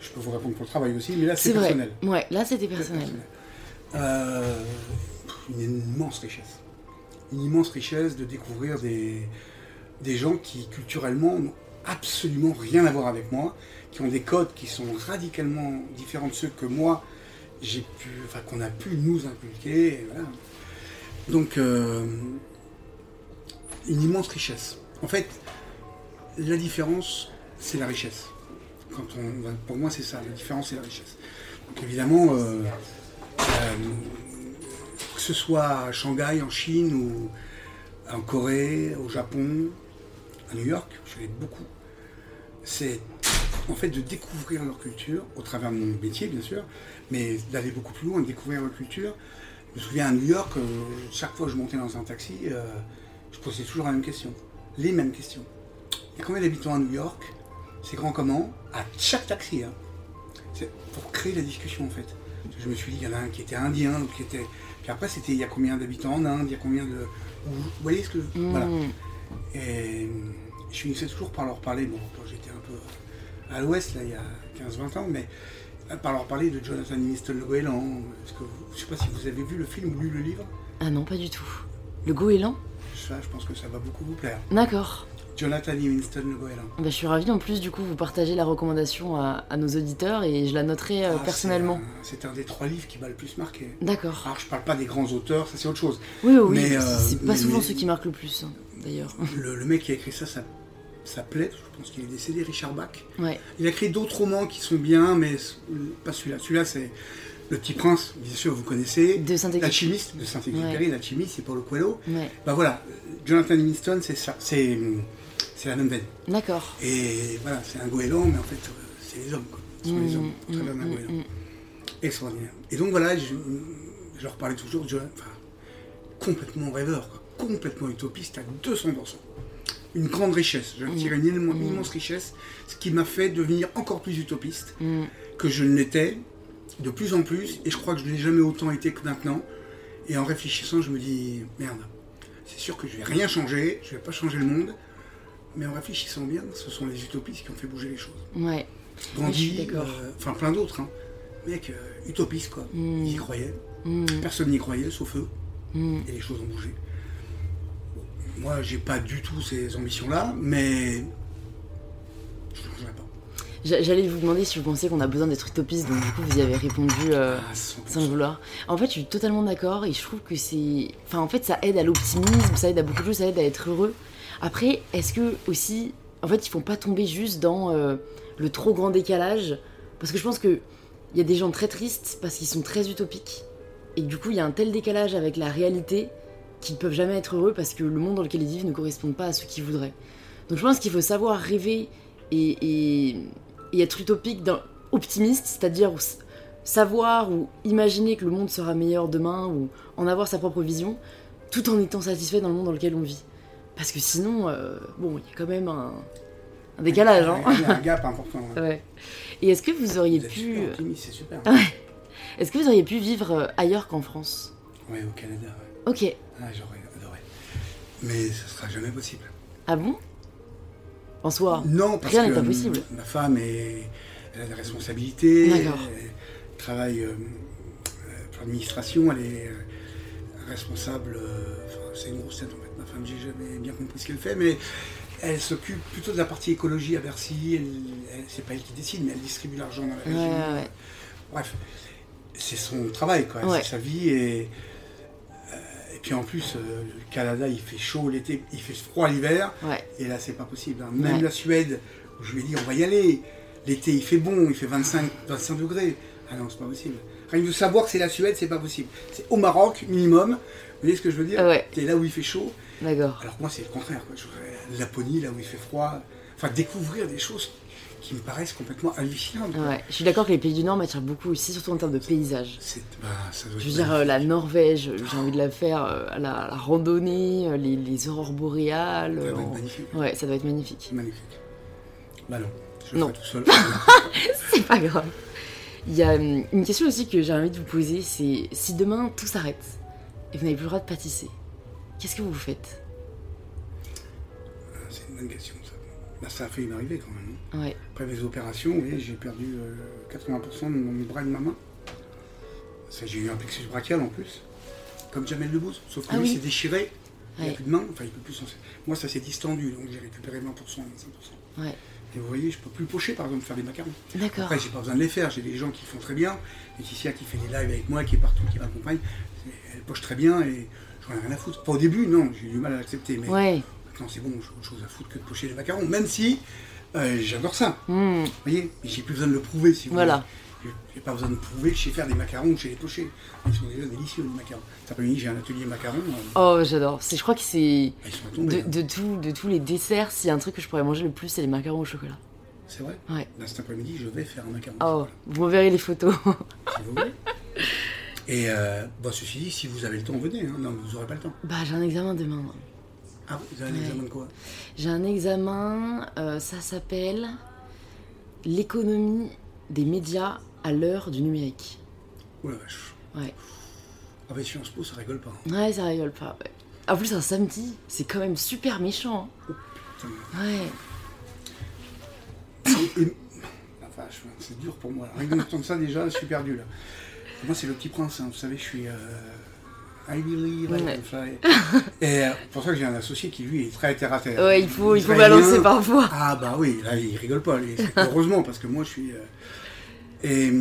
Speaker 2: Je peux vous répondre pour le travail aussi, mais là
Speaker 1: C'est
Speaker 2: c'est
Speaker 1: vrai.
Speaker 2: personnel.
Speaker 1: Ouais, là c'était personnel.
Speaker 2: Euh, une immense richesse. Une immense richesse de découvrir des, des gens qui culturellement absolument rien à voir avec moi, qui ont des codes qui sont radicalement différents de ceux que moi j'ai pu, enfin qu'on a pu nous inculquer. Donc euh, une immense richesse. En fait, la différence, c'est la richesse. Pour moi, c'est ça. La différence, c'est la richesse. Donc évidemment, euh, euh, que ce soit à Shanghai, en Chine, ou en Corée, au Japon, à New York, je allé beaucoup. C'est en fait, de découvrir leur culture, au travers de mon métier, bien sûr, mais d'aller beaucoup plus loin, de découvrir leur culture. Je me souviens à New York, euh, chaque fois que je montais dans un taxi, euh, je posais toujours la même question. Les mêmes questions. Il y a combien d'habitants à New York? C'est grand comment? À chaque taxi. Hein. C'est pour créer la discussion, en fait. Je me suis dit, il y en a un qui était indien, l'autre qui était. Puis après, c'était il y a combien d'habitants en Inde, il y a combien de. Vous voyez ce que. Voilà.
Speaker 1: Mm.
Speaker 2: Et je finissais toujours par leur parler, bon, quand j'étais un peu à l'ouest, là, il y a 15-20 ans, mais par leur parler de Jonathan Livingston le Goéland. Est-ce que Je ne sais pas si vous avez vu le film ou lu le livre?
Speaker 1: Ah non, pas du tout. Le goéland?
Speaker 2: Ça, je pense que ça va beaucoup vous plaire.
Speaker 1: D'accord.
Speaker 2: Jonathan Livingston le Goéland.
Speaker 1: Bah, je suis ravie en plus, du coup, vous partagez la recommandation à, à nos auditeurs et je la noterai euh,
Speaker 2: Ah,
Speaker 1: personnellement.
Speaker 2: C'est un, des trois livres qui m'a le plus marqué.
Speaker 1: D'accord.
Speaker 2: Alors, je parle pas des grands auteurs, ça c'est autre chose.
Speaker 1: Oui, oui, oui.
Speaker 2: Mais, euh,
Speaker 1: c'est pas
Speaker 2: mais-
Speaker 1: souvent
Speaker 2: mais-
Speaker 1: ceux qui marquent le plus, hein, d'ailleurs.
Speaker 2: Le, le mec qui a écrit ça, ça, ça plaît. Je pense qu'il est décédé, Richard Bach.
Speaker 1: Ouais.
Speaker 2: Il a écrit d'autres romans qui sont bien, mais pas celui-là. Celui-là, c'est Le Petit Prince, bien sûr, vous connaissez.
Speaker 1: De Saint-Exupéry.
Speaker 2: L'alchimiste de Saint-Exupéry, l'alchimiste, c'est Paulo Coelho.
Speaker 1: Ouais.
Speaker 2: Bah voilà, Jonathan Livingston, c'est ça, c'est c'est la même veine.
Speaker 1: D'accord.
Speaker 2: Et voilà, c'est un goéland, mais en fait, c'est les hommes, quoi. Ce sont les hommes, au travers d'un goéland. Extraordinaire. Et donc voilà, je, je leur parlais toujours de enfin, complètement rêveur, quoi. complètement utopiste à 200%. Une grande richesse, je tire une immense, immense richesse, ce qui m'a fait devenir encore plus utopiste
Speaker 1: Mm.
Speaker 2: que je ne l'étais, de plus en plus, et je crois que je n'ai jamais autant été que maintenant. Et en réfléchissant, je me dis, merde, c'est sûr que je vais rien changer, je vais pas changer le monde, mais en réfléchissant bien, ce sont les utopistes qui ont fait bouger les choses.
Speaker 1: Ouais.
Speaker 2: Gandhi, euh, enfin plein d'autres, hein. mec, euh, utopiste quoi,
Speaker 1: Mm.
Speaker 2: ils y croyaient,
Speaker 1: Mm.
Speaker 2: personne n'y croyait sauf eux, et les choses ont bougé. Moi, j'ai pas du tout ces ambitions-là, mais je ne changerai pas.
Speaker 1: J'a- J'allais vous demander si vous pensiez qu'on a besoin d'être utopiste, donc du coup vous y avez répondu euh,
Speaker 2: Ah, 100%.
Speaker 1: sans le vouloir. En fait, je suis totalement d'accord et je trouve que c'est. Enfin, en fait, ça aide à l'optimisme, ça aide à beaucoup de choses, ça aide à être heureux. Après, est-ce que aussi. En fait, il faut pas tomber juste dans euh, le trop grand décalage? Parce que je pense que il y a des gens très tristes parce qu'ils sont très utopiques. Et du coup, il y a un tel décalage avec la réalité qu'ils ne peuvent jamais être heureux parce que le monde dans lequel ils vivent ne correspond pas à ce qu'ils voudraient. Donc je pense qu'il faut savoir rêver et, et- et être utopique, dans- optimiste, c'est-à-dire savoir ou imaginer que le monde sera meilleur demain ou en avoir sa propre vision, tout en étant satisfait dans le monde dans lequel on vit. Parce que sinon, euh, bon, il y a quand même un, un décalage. Hein
Speaker 2: Il y a un gap important. Ouais. [laughs]
Speaker 1: Et est-ce que vous auriez
Speaker 2: Vous
Speaker 1: pu,
Speaker 2: super optimiste, c'est super. [laughs]
Speaker 1: est-ce que vous auriez pu vivre euh, ailleurs qu'en France?
Speaker 2: Ouais, au Canada, ouais.
Speaker 1: Ok.
Speaker 2: Ah, j'aurais adoré. Mais ce sera jamais possible.
Speaker 1: Ah bon? En soi.
Speaker 2: Non, parce
Speaker 1: Rien
Speaker 2: que
Speaker 1: n'est impossible.
Speaker 2: ma femme est, elle a des responsabilités.
Speaker 1: D'accord.
Speaker 2: Elle travaille euh, euh, pour l'administration, elle est euh, responsable. euh, enfin, c'est une grosse tête en fait. Ma femme, j'ai jamais bien compris ce qu'elle fait, mais elle s'occupe plutôt de la partie écologie à Bercy. Elle, elle- c'est pas elle qui décide, mais elle distribue l'argent dans la région.
Speaker 1: ouais, ouais.
Speaker 2: Bref, c'est son travail, quoi.
Speaker 1: Ouais.
Speaker 2: C'est sa vie et. Puis en plus, euh, le Canada, il fait chaud l'été, il fait froid l'hiver.
Speaker 1: Ouais.
Speaker 2: Et là, c'est pas possible. hein. Même
Speaker 1: Ouais.
Speaker 2: la Suède, où je lui ai dit, on va y aller. L'été, il fait bon, il fait 25, 25 degrés. Ah non, c'est pas possible. Rien que de savoir que c'est la Suède, c'est pas possible. C'est au Maroc, minimum. Vous voyez ce que je veux dire?
Speaker 1: Ouais.
Speaker 2: C'est là où il fait chaud.
Speaker 1: D'accord.
Speaker 2: Alors que moi, c'est le contraire. Quoi. Je voudrais la Laponie, là où il fait froid. Enfin, découvrir des choses qui me paraissent complètement hallucinantes.
Speaker 1: Ouais. Je suis d'accord que les pays du Nord m'attirent beaucoup aussi, surtout en termes de paysage.
Speaker 2: Bah, ça doit
Speaker 1: Je veux dire, euh, la Norvège, j'ai envie de la faire, euh, à la, la randonnée, euh, les, les aurores boréales.
Speaker 2: Ça
Speaker 1: euh,
Speaker 2: doit être magnifique.
Speaker 1: Ouais, ça doit être magnifique.
Speaker 2: Magnifique. Bah non, je le
Speaker 1: Non.
Speaker 2: tout seul. [laughs]
Speaker 1: C'est pas grave. Il y a hum, une question aussi que j'ai envie de vous poser, c'est si demain tout s'arrête et vous n'avez plus le droit de pâtisser, qu'est-ce que vous faites?
Speaker 2: C'est une bonne question. Bah, ça a failli m'arriver quand même.
Speaker 1: Ouais.
Speaker 2: Après mes opérations, oui, j'ai perdu euh, 80% de mon bras et de ma main. J'ai eu un plexus brachial en plus, comme Jamel Debbouze, sauf que
Speaker 1: Ah
Speaker 2: lui
Speaker 1: oui.
Speaker 2: s'est déchiré, il
Speaker 1: Ouais.
Speaker 2: n'a plus de main, enfin il peut plus s'en Moi ça s'est distendu, donc j'ai récupéré 20%, 25%.
Speaker 1: Ouais.
Speaker 2: Et vous voyez, je peux plus pocher par exemple, faire des macarons.
Speaker 1: D'accord.
Speaker 2: Après, j'ai pas besoin de les faire, j'ai des gens qui font très bien. Laetitia qui fait des lives avec moi, qui est partout, qui m'accompagne, elle poche très bien et j'en ai rien à foutre. Pas au début, non, j'ai eu du mal à l'accepter, mais
Speaker 1: Ouais.
Speaker 2: C'est bon, j'ai autre chose à foutre que de pocher des macarons, même si euh, j'adore ça.
Speaker 1: Hmm.
Speaker 2: Vous voyez Mais j'ai plus besoin de le prouver si vous
Speaker 1: Voilà.
Speaker 2: voulez. J'ai- pas besoin de prouver que je sais faire des macarons ou que je sais les pocher. Ils sont déjà délicieux, les macarons. Cet après-midi, j'ai un atelier macarons. euh,
Speaker 1: Oh, j'adore. C'est- Je crois que c'est
Speaker 2: ils sont à tomber.
Speaker 1: de, de, tout- de tous les desserts, s'il y a un truc que je pourrais manger le plus, c'est les macarons au chocolat.
Speaker 2: C'est vrai?
Speaker 1: Ouais.
Speaker 2: Là, cet après-midi, je vais faire un macaron.
Speaker 1: Oh, vous verrez les photos.
Speaker 2: Si vous voulez. Et euh, bon, ceci dit, si vous avez le temps, venez. hein. Non, vous n'aurez pas le temps.
Speaker 1: bah, j'ai un examen demain.
Speaker 2: Ah, vous avez un
Speaker 1: Ouais.
Speaker 2: examen de quoi?
Speaker 1: J'ai un examen, euh, ça s'appelle l'économie des médias à l'heure du numérique.
Speaker 2: Oh la vache.
Speaker 1: Ouais.
Speaker 2: Ah, bah, Sciences Po, ça rigole pas. hein.
Speaker 1: Ouais, ça rigole pas. ouais. En plus, un samedi, c'est quand même super méchant. hein.
Speaker 2: Putain.
Speaker 1: Ouais.
Speaker 2: C'est dur pour moi. Rien que d'entendre ça, déjà, je suis perdu là. Moi, c'est le petit prince, hein. vous savez, je suis. euh, I believe I can fly. Et euh, c'est pour ça que j'ai un associé qui, lui, est très terre à terre.
Speaker 1: Ouais, il faut, il faut balancer parfois.
Speaker 2: Ah, bah oui, là, il rigole pas. lui. [laughs] Heureusement, parce que moi, je suis. euh, Et.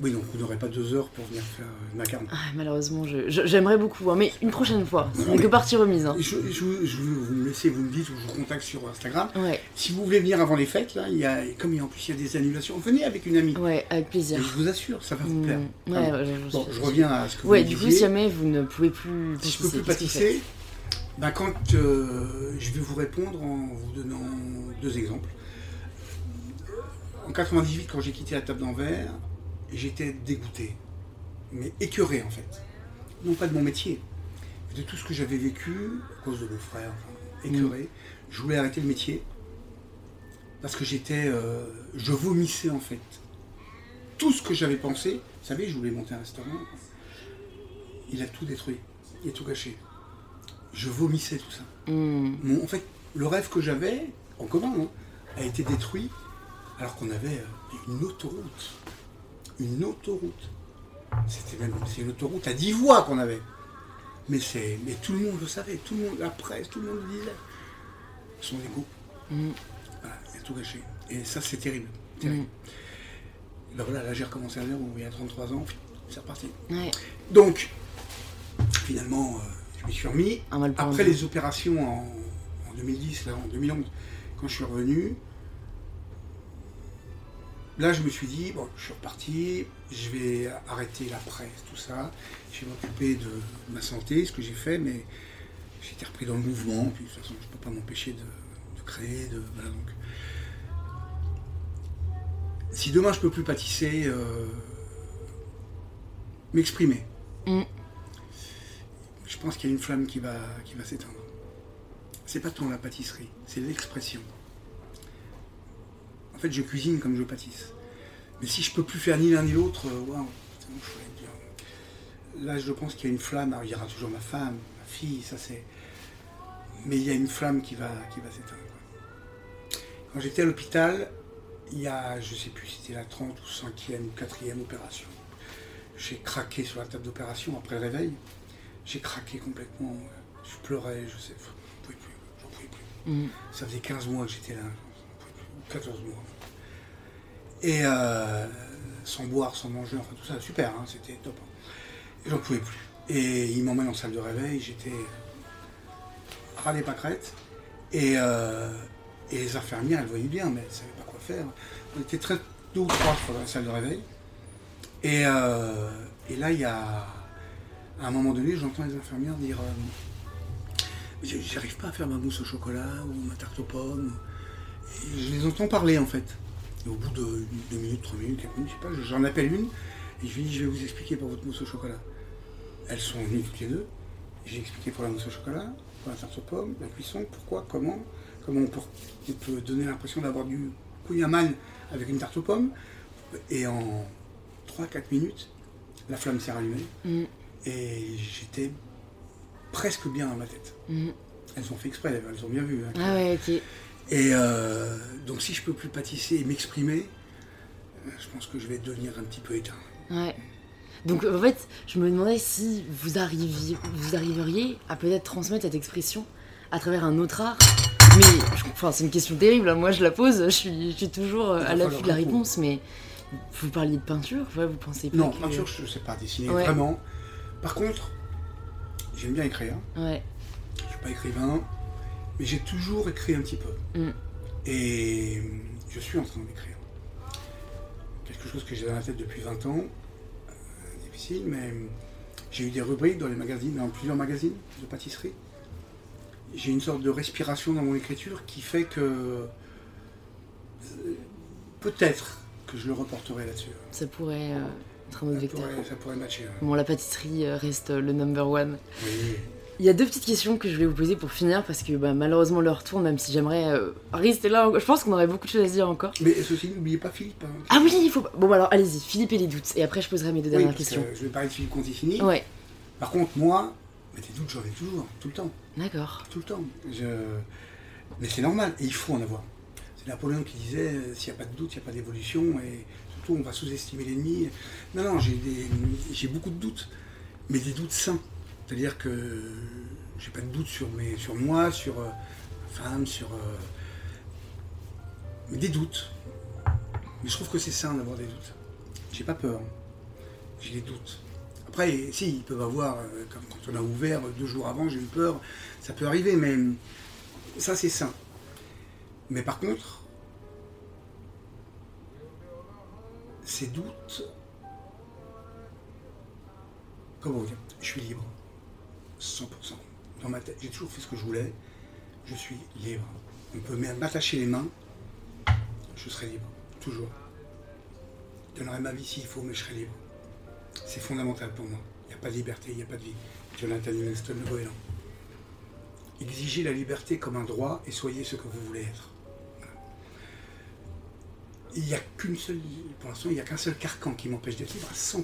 Speaker 2: Oui, donc vous n'aurez pas deux heures pour venir faire euh, macaron.
Speaker 1: Ah, malheureusement, j'aimerais beaucoup, hein, mais une prochaine fois. Ce n'est que partie remise. hein.
Speaker 2: Je, je, je veux vous me laisser, vous me dites, ou je vous contacte sur Instagram.
Speaker 1: Ouais,
Speaker 2: Si vous voulez venir avant les fêtes, là, il y a, comme en plus il y a des annulations, venez avec une amie.
Speaker 1: ouais, avec
Speaker 2: Et
Speaker 1: plaisir.
Speaker 2: je vous assure, ça va vous
Speaker 1: Mm,
Speaker 2: plaire.
Speaker 1: ouais, ouais, je-
Speaker 2: Bon,
Speaker 1: je-
Speaker 2: reviens à ce que vous
Speaker 1: Ouais,
Speaker 2: me
Speaker 1: du coup, si jamais vous ne pouvez plus
Speaker 2: Si je peux plus
Speaker 1: vous
Speaker 2: pâtisser, ben quand euh, je vais vous répondre en vous donnant deux exemples. En 98, quand j'ai quitté la table d'envers, j'étais dégoûté, mais écœuré en fait. Non pas de mon métier, mais de tout ce que j'avais vécu à cause de mon frère, enfin, écœuré. Je voulais arrêter le métier parce que j'étais, euh, je vomissais en fait. Tout ce que j'avais pensé, vous savez, je voulais monter un restaurant, il a tout détruit, il a tout gâché. Je vomissais tout ça. Mon- en fait, le rêve que j'avais, en commun, hein, a été détruit alors qu'on avait euh, une autoroute. Une autoroute. C'était même c'est une autoroute à 10 voies qu'on avait. Mais, c'est, mais tout le monde le savait, tout le monde, la presse, tout le monde le disait. Son égo.
Speaker 1: Mm.
Speaker 2: Voilà, il a tout gâché. Et ça, c'est terrible. terrible. Ben voilà, là, j'ai recommencé à dire, il y a 33 ans, c'est reparti.
Speaker 1: ouais,
Speaker 2: Donc, finalement, euh, je m'y suis remis. Après les opérations en, en 2010, là, en 2011, quand je suis revenu, là je me suis dit, bon, je suis reparti, je vais arrêter la presse, tout ça, je vais m'occuper de ma santé, ce que j'ai fait, mais j'ai été repris dans le mouvement, puis de toute façon je ne peux pas m'empêcher de, de créer, de. Voilà, donc. Si demain je peux plus pâtisser, euh, m'exprimer.
Speaker 1: Mm.
Speaker 2: Je pense qu'il y a une flamme qui va, qui va s'éteindre. C'est pas tant la pâtisserie, c'est l'expression. En fait, je cuisine comme je pâtisse. Mais si je peux plus faire ni l'un ni l'autre, euh, waouh, dire. Là, je pense qu'il y a une flamme. Alors, il y aura toujours ma femme, ma fille, ça c'est. Mais il y a une flamme qui va, qui va s'éteindre. Quand j'étais à l'hôpital, il y a, je sais plus si c'était la 30 ou 5e ou 4e opération. J'ai craqué sur la table d'opération après le réveil. J'ai craqué complètement. Je pleurais, je sais. J'en pouvais plus. J'en pouvais plus.
Speaker 1: Mm.
Speaker 2: Ça faisait 15 mois que j'étais là. J'en pouvais plus. 14 mois. Et euh, sans boire, sans manger, enfin tout ça, super, hein, c'était top. hein. Et j'en pouvais plus. Et il m'emmène en salle de réveil, j'étais ras des pâquerettes. Et, euh, les infirmières, elles voyaient bien, mais elles ne savaient pas quoi faire. On était très deux ou trois, dans la salle de réveil. Et, euh, et là, il y a. À un moment donné, j'entends les infirmières dire J'arrive pas à faire ma mousse au chocolat ou ma tarte aux pommes. Je les entends parler en fait. Et au bout de deux minutes, trois minutes, quatre minutes, je sais pas, j'en appelle une et je lui dis Je vais vous expliquer pour votre mousse au chocolat. Elles sont venues toutes les deux. J'ai expliqué pour la mousse au chocolat, pour la tarte aux pommes, la cuisson, pourquoi, comment, comment on peut, on peut donner l'impression d'avoir du kouign-amann avec une tarte aux pommes. Et en 3-4 minutes, la flamme s'est rallumée
Speaker 1: Mm.
Speaker 2: et j'étais presque bien dans ma tête.
Speaker 1: Mm.
Speaker 2: Elles ont fait exprès, elles ont bien vu. hein.
Speaker 1: Ah ouais, ok.
Speaker 2: Et euh, donc si je peux plus pâtisser et m'exprimer, euh, je pense que je vais devenir un petit peu éteint.
Speaker 1: Ouais. Donc en fait, je me demandais si vous arriviez, vous arriveriez à peut-être transmettre cette expression à travers un autre art. Mais je- enfin, c'est une question terrible. hein. Moi, je la pose. Je suis, je suis toujours euh, à l'affût de la réponse. Mais vous parliez de peinture. Ouais, vous pensez pas
Speaker 2: Non,
Speaker 1: que...
Speaker 2: peinture, je ne sais pas dessiner,
Speaker 1: Ouais.
Speaker 2: vraiment. Par contre, j'aime bien écrire.
Speaker 1: Ouais.
Speaker 2: Je ne suis pas écrivain, mais j'ai toujours écrit un petit peu.
Speaker 1: Mm.
Speaker 2: Et je suis en train d'écrire. Quelque chose que j'ai dans la tête depuis 20 ans. Euh, difficile, mais j'ai eu des rubriques dans les magazines, dans plusieurs magazines de pâtisserie. J'ai une sorte de respiration dans mon écriture qui fait que Peut-être que je le reporterai là-dessus.
Speaker 1: Ça pourrait euh, être un autre
Speaker 2: Ça
Speaker 1: vecteur.
Speaker 2: pourrait, ça pourrait matcher.
Speaker 1: Bon, la pâtisserie euh, reste euh, le number one.
Speaker 2: Oui.
Speaker 1: Il y a deux petites questions que je voulais vous poser pour finir parce que bah, malheureusement l'heure tourne, même si j'aimerais euh, rester là. Je pense qu'on aurait beaucoup de choses à se dire encore.
Speaker 2: Mais ceci, n'oubliez pas Philippe. hein.
Speaker 1: Ah oui, il faut. pas- Bon, bah alors allez-y, Philippe et les doutes. Et après, je poserai mes deux
Speaker 2: Oui,
Speaker 1: dernières
Speaker 2: parce
Speaker 1: questions.
Speaker 2: que je vais parler de Philippe Conticini.
Speaker 1: Ouais,
Speaker 2: Par contre, moi, des doutes, j'en ai toujours, tout le temps.
Speaker 1: d'accord.
Speaker 2: Tout le temps. Je... Mais c'est normal, et il faut en avoir. C'est Napoléon qui disait euh, s'il n'y a pas de doute, il n'y a pas d'évolution, et surtout on va sous-estimer l'ennemi. Non, non, j'ai des... j'ai beaucoup de doutes, mais des doutes sains. C'est-à-dire que j'ai pas de doute sur, mes... sur moi, sur euh, ma femme, sur. euh, des doutes. Mais je trouve que c'est sain d'avoir des doutes. J'ai pas peur. J'ai des doutes. Après, si, ils peuvent avoir, euh, quand on a ouvert euh, deux jours avant, j'ai eu peur, ça peut arriver, mais ça c'est sain. Mais par contre, ces doutes, comment dire, je suis libre, 100%. Dans ma tête, j'ai toujours fait ce que je voulais, je suis libre. On peut même m'attacher les mains, je serai libre, toujours. Je donnerai ma vie s'il faut, mais je serai libre. C'est fondamental pour moi. Il n'y a pas de liberté, il n'y a pas de vie. Jonathan Livingston, le goéland. Exigez la liberté comme un droit et soyez ce que vous voulez être. Voilà. Il n'y a qu'une seule, pour l'instant, il n'y a qu'un seul carcan qui m'empêche d'être libre à 100%.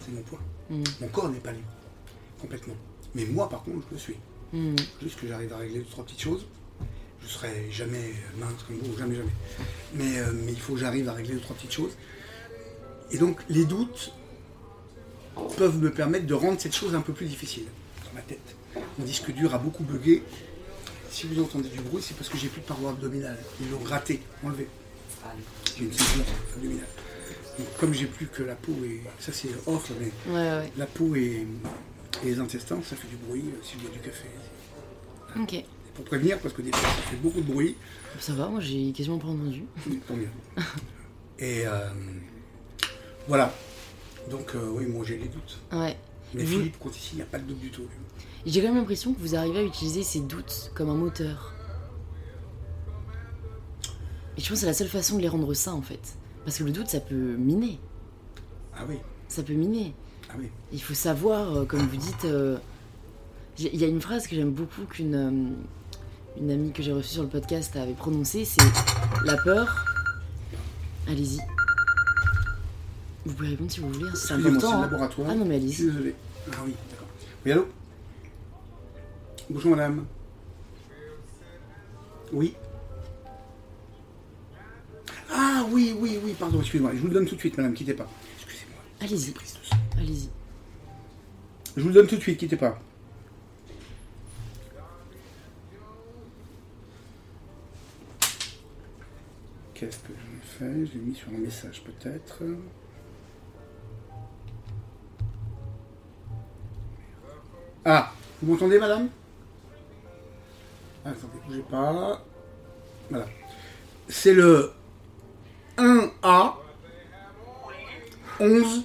Speaker 2: C'est mon point.
Speaker 1: Mhm.
Speaker 2: Mon corps n'est pas libre, complètement. Mais moi, par contre, je le suis.
Speaker 1: Mhm.
Speaker 2: Juste que j'arrive à régler deux, trois petites choses. Je serai jamais mince comme vous, jamais, jamais. Mais, euh, mais il faut que j'arrive à régler deux, trois petites choses. Et donc, les doutes peuvent me permettre de rendre cette chose un peu plus difficile dans ma tête. Mon disque dur a beaucoup bugué. Si vous entendez du bruit, c'est parce que j'ai plus de paroi abdominale. Ils l'ont gratté, enlevé. J'ai une ceinture abdominale. Donc, comme j'ai plus que la peau et ça c'est off, mais
Speaker 1: Ouais, ouais.
Speaker 2: la peau et, et les intestins, ça fait du bruit euh, s'il y a du café.
Speaker 1: Ok.
Speaker 2: Et pour prévenir, parce que des fois ça fait beaucoup de bruit,
Speaker 1: Ça va, moi j'ai quasiment pas entendu.
Speaker 2: tant mieux. [laughs] Et euh, voilà. Donc euh, oui, moi j'ai des doutes.
Speaker 1: Ouais.
Speaker 2: Mais
Speaker 1: Vous-
Speaker 2: Philippe, quand ici, il n'y a pas de doute du tout. lui.
Speaker 1: J'ai quand même l'impression que vous arrivez à utiliser ces doutes comme un moteur. Et je pense que c'est la seule façon de les rendre sains en fait. Parce que le doute ça peut miner.
Speaker 2: Ah oui,
Speaker 1: Ça peut miner.
Speaker 2: Ah oui.
Speaker 1: Il faut savoir, euh, comme vous dites. euh, Il y a une phrase que j'aime beaucoup qu'une euh, une amie que j'ai reçue sur le podcast avait prononcée c'est la peur. Allez-y. Vous pouvez répondre si vous voulez, hein, c'est important. hein.
Speaker 2: laboratoire.
Speaker 1: Ah non, mais
Speaker 2: Je suis
Speaker 1: allez-y.
Speaker 2: désolé. Ah oui, d'accord. Oui, allô? Bonjour madame. Oui Ah oui, oui, oui, pardon, excusez-moi. Je vous le donne tout de suite, madame, quittez pas. Excusez-moi.
Speaker 1: Allez-y. Allez-y.
Speaker 2: Je vous le donne tout de suite, quittez pas. Qu'est-ce que j'en ai fait Je l'ai mis sur un message peut-être. Ah, vous m'entendez madame? Ah, Attendez, bougez pas. Voilà. C'est le 1A 11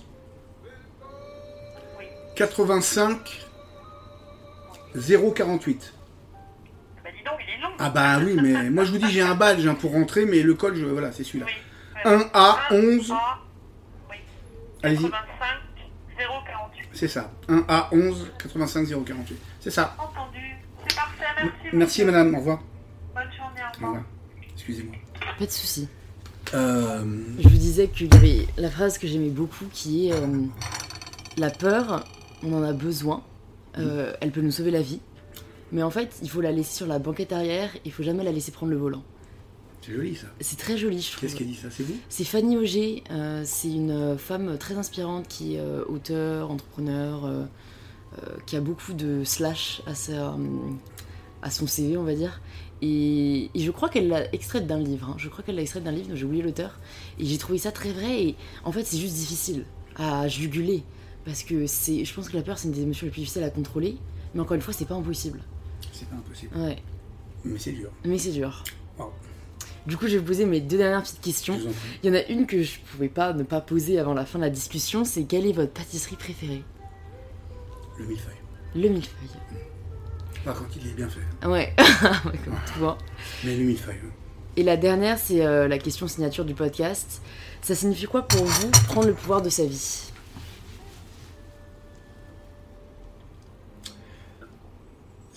Speaker 2: 85 048.
Speaker 4: Bah dis donc, il est long.
Speaker 2: Ah bah oui, mais [laughs] moi je vous dis j'ai un badge hein, pour rentrer, mais le code, je, voilà, c'est celui-là.
Speaker 4: Oui.
Speaker 2: 1A 11,
Speaker 4: A, oui.
Speaker 2: allez-y,
Speaker 4: 85 048.
Speaker 2: c'est ça. 1A 11 85 048. C'est ça.
Speaker 4: Entendu. C'est parfait, merci.
Speaker 2: Merci madame, au revoir.
Speaker 4: Bonne journée, au revoir.
Speaker 2: Excusez-moi.
Speaker 1: Pas de soucis.
Speaker 2: Euh,
Speaker 1: Je vous disais qu'il y avait la phrase que j'aimais beaucoup qui est euh, La peur, on en a besoin, euh, elle peut nous sauver la vie, mais en fait, il faut la laisser sur la banquette arrière, il faut jamais la laisser prendre le volant.
Speaker 2: c'est joli ça.
Speaker 1: C'est très joli, je trouve.
Speaker 2: Qu'est-ce qui dit ça C'est vous?
Speaker 1: C'est Fanny Auger, euh, c'est une euh, femme très inspirante qui est euh, auteur, entrepreneur, euh, qui a beaucoup de slash à, sa, à son CV, on va dire. Et, et je crois qu'elle l'a extraite d'un livre. hein. Je crois qu'elle l'a extraite d'un livre, dont j'ai oublié l'auteur. Et j'ai trouvé ça très vrai. Et en fait, c'est juste difficile à juguler. Parce que c'est, je pense que la peur, c'est une des émotions les plus difficiles à contrôler. Mais encore une fois, c'est pas impossible.
Speaker 2: C'est pas impossible.
Speaker 1: Ouais,
Speaker 2: Mais c'est dur.
Speaker 1: mais c'est dur.
Speaker 2: Wow.
Speaker 1: Du coup, je vais vous poser mes deux dernières petites questions. Il y en a une que je pouvais pas ne pas poser avant la fin de la discussion, c'est quelle est votre pâtisserie préférée?
Speaker 2: Le millefeuille.
Speaker 1: Le millefeuille.
Speaker 2: Pas quand il est bien fait.
Speaker 1: Ouais, [laughs] comme tout. hein.
Speaker 2: Mais le millefeuille. hein.
Speaker 1: Et la dernière, c'est euh, la question signature du podcast. Ça signifie quoi pour vous prendre le pouvoir de sa vie?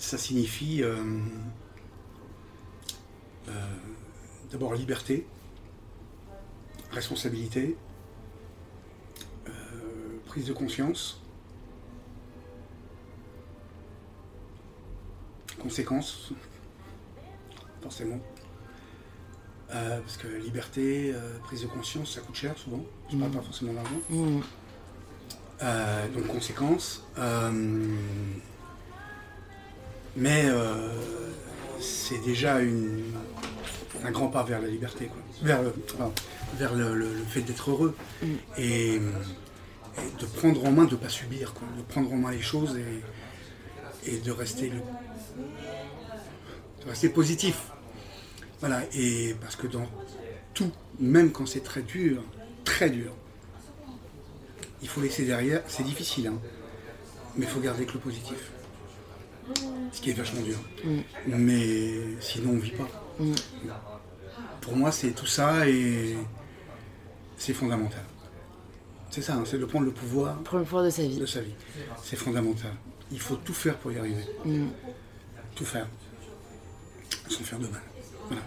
Speaker 2: Ça signifie euh, euh, d'abord liberté, responsabilité, euh, prise de conscience, conséquences, forcément. Parce que liberté, prise de conscience, ça coûte cher souvent. Je parle pas forcément d'argent.
Speaker 1: Mm.
Speaker 2: Donc conséquences. Mais euh, c'est déjà une, un grand pas vers la liberté, quoi. vers, le, pardon, vers le, le- le fait d'être heureux et, et de prendre en main, de ne pas subir, quoi. de prendre en main les choses et, et de rester le, de rester positif. Voilà, et parce que dans tout, même quand c'est très dur, très dur, il faut laisser derrière, c'est difficile, hein, mais il faut garder que le positif. Ce qui est vachement dur. Mais sinon, on ne vit pas. Pour moi, c'est tout ça et c'est fondamental. C'est ça, hein, c'est de prendre le pouvoir
Speaker 1: Prendre le pouvoir de sa vie.
Speaker 2: de sa vie. C'est fondamental. Il faut tout faire pour y arriver. Tout faire. Sans faire de mal. Voilà.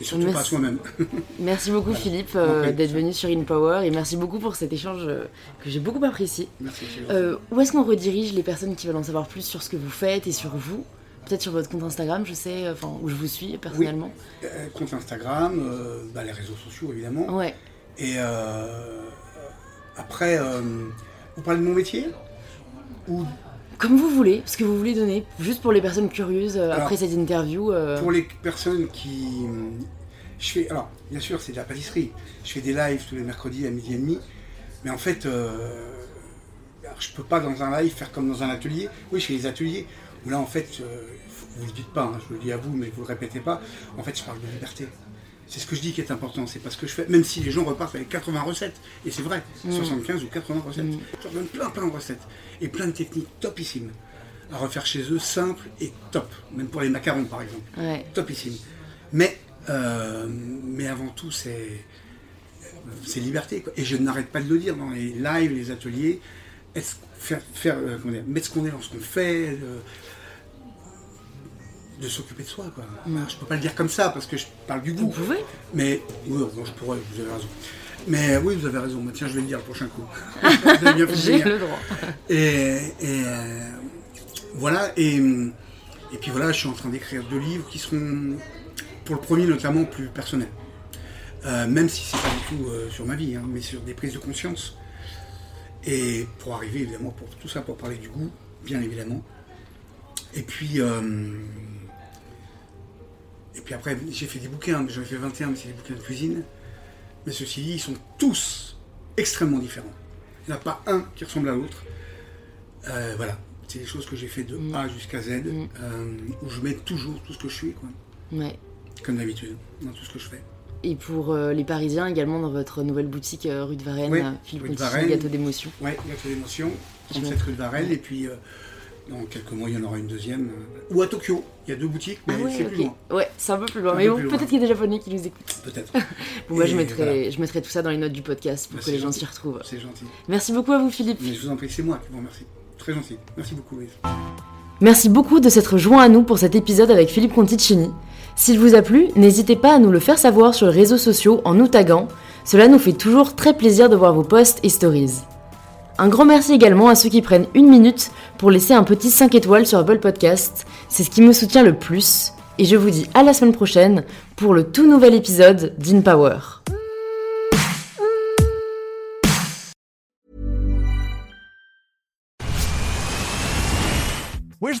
Speaker 2: Et surtout
Speaker 1: Merci.
Speaker 2: pas à soi-même. [laughs]
Speaker 1: Merci beaucoup Philippe euh, d'être venu sur InPower et merci beaucoup pour cet échange euh, que j'ai beaucoup apprécié.
Speaker 2: Merci.
Speaker 1: Euh, où est-ce qu'on redirige les personnes qui veulent en savoir plus sur ce que vous faites et sur vous? Peut-être sur votre compte Instagram, je sais, euh, enfin où je vous suis personnellement.
Speaker 2: Compte Instagram, bah, les réseaux sociaux évidemment.
Speaker 1: Ouais.
Speaker 2: Et euh, après, vous parlez de mon métier? Ou
Speaker 1: Comme vous voulez, ce que vous voulez donner, juste pour les personnes curieuses euh,
Speaker 2: Alors,
Speaker 1: après cette interview. euh,
Speaker 2: pour les personnes qui. Je fais. Alors, bien sûr, c'est de la pâtisserie. Je fais des lives tous les mercredis à midi et demi. Mais en fait, euh, alors, je peux pas dans un live faire comme dans un atelier. Oui, je fais des ateliers où là, en fait, euh, vous le dites pas, hein, je le dis à vous, mais vous le répétez pas. En fait, je parle de liberté. C'est ce que je dis qui est important, c'est parce que je fais, même si les gens repartent avec 80 recettes, et c'est vrai, 75 ou 80 recettes, je leur donne plein plein de recettes, et plein de techniques topissimes à refaire chez eux, simples et top, même pour les macarons par exemple
Speaker 1: Ouais.
Speaker 2: topissime. Mais, euh, mais avant tout, c'est c'est liberté. quoi. Et je n'arrête pas de le dire dans les lives, les ateliers. Est-ce- faire, faire, euh, comment dire, mettre ce qu'on est dans ce qu'on fait, de, de s'occuper de soi. Quoi. Je peux pas le dire comme ça parce que je parle du
Speaker 1: Vous
Speaker 2: goût.
Speaker 1: pouvez
Speaker 2: Mais oui, bon, je pourrais, vous avez raison. Mais oui, vous avez raison. Tiens, je vais le dire le prochain coup. [laughs] vous
Speaker 1: J'ai le droit.
Speaker 2: Et, et, euh, voilà, et, et puis voilà, je suis en train d'écrire deux livres qui seront, pour le premier notamment, plus personnels. Euh, même si c'est pas du tout euh, sur ma vie, hein, mais sur des prises de conscience. Et pour arriver, évidemment, pour tout ça, pour parler du goût, bien évidemment. Et puis, euh, et puis après, j'ai fait des bouquins, j'en ai fait 21, mais c'est des bouquins de cuisine. Mais ceci dit, ils sont tous extrêmement différents. Il n'y en a pas un qui ressemble à l'autre. Euh, voilà, c'est des choses que j'ai fait de A jusqu'à Z, euh, où je mets toujours tout ce que je suis, quoi.
Speaker 1: Ouais.
Speaker 2: comme d'habitude, dans tout ce que je fais.
Speaker 1: Et pour euh, les Parisiens également dans votre nouvelle boutique rue de Varennes,
Speaker 2: Oui,
Speaker 1: Philippe
Speaker 2: Varennes.
Speaker 1: gâteau d'émotion.
Speaker 2: Ouais, gâteau d'émotion,
Speaker 1: Je
Speaker 2: 37 rue de Varenne, et puis dans quelques mois, il y en aura une deuxième. euh, ou à Tokyo, il y a deux boutiques, mais
Speaker 1: Ah ouais,
Speaker 2: c'est plus loin,
Speaker 1: Ouais, c'est un peu plus loin.
Speaker 2: Un
Speaker 1: Mais bon, peut-être qu'il y a des Japonais qui nous écoutent.
Speaker 2: peut-être. [laughs]
Speaker 1: Bon, moi, je
Speaker 2: Et
Speaker 1: mettrai,
Speaker 2: voilà.
Speaker 1: je mettrai tout ça dans les notes du podcast pour
Speaker 2: Bah,
Speaker 1: que les gens s'y retrouvent.
Speaker 2: C'est gentil.
Speaker 1: Merci beaucoup à vous, Philippe.
Speaker 2: Mais je vous en prie, c'est moi qui vous remercie. Très gentil. Merci beaucoup, Louise.
Speaker 1: Merci beaucoup de s'être joint à nous pour cet épisode avec Philippe Conticini. S'il vous a plu, n'hésitez pas à nous le faire savoir sur les réseaux sociaux en nous taguant. Cela nous fait toujours très plaisir de voir vos posts et stories. Un grand merci également à ceux qui prennent une minute pour laisser un petit 5 étoiles sur Apple Podcast. C'est ce qui me soutient le plus. Et je vous dis à la semaine prochaine pour le tout nouvel épisode d'InPower.
Speaker 5: Where's?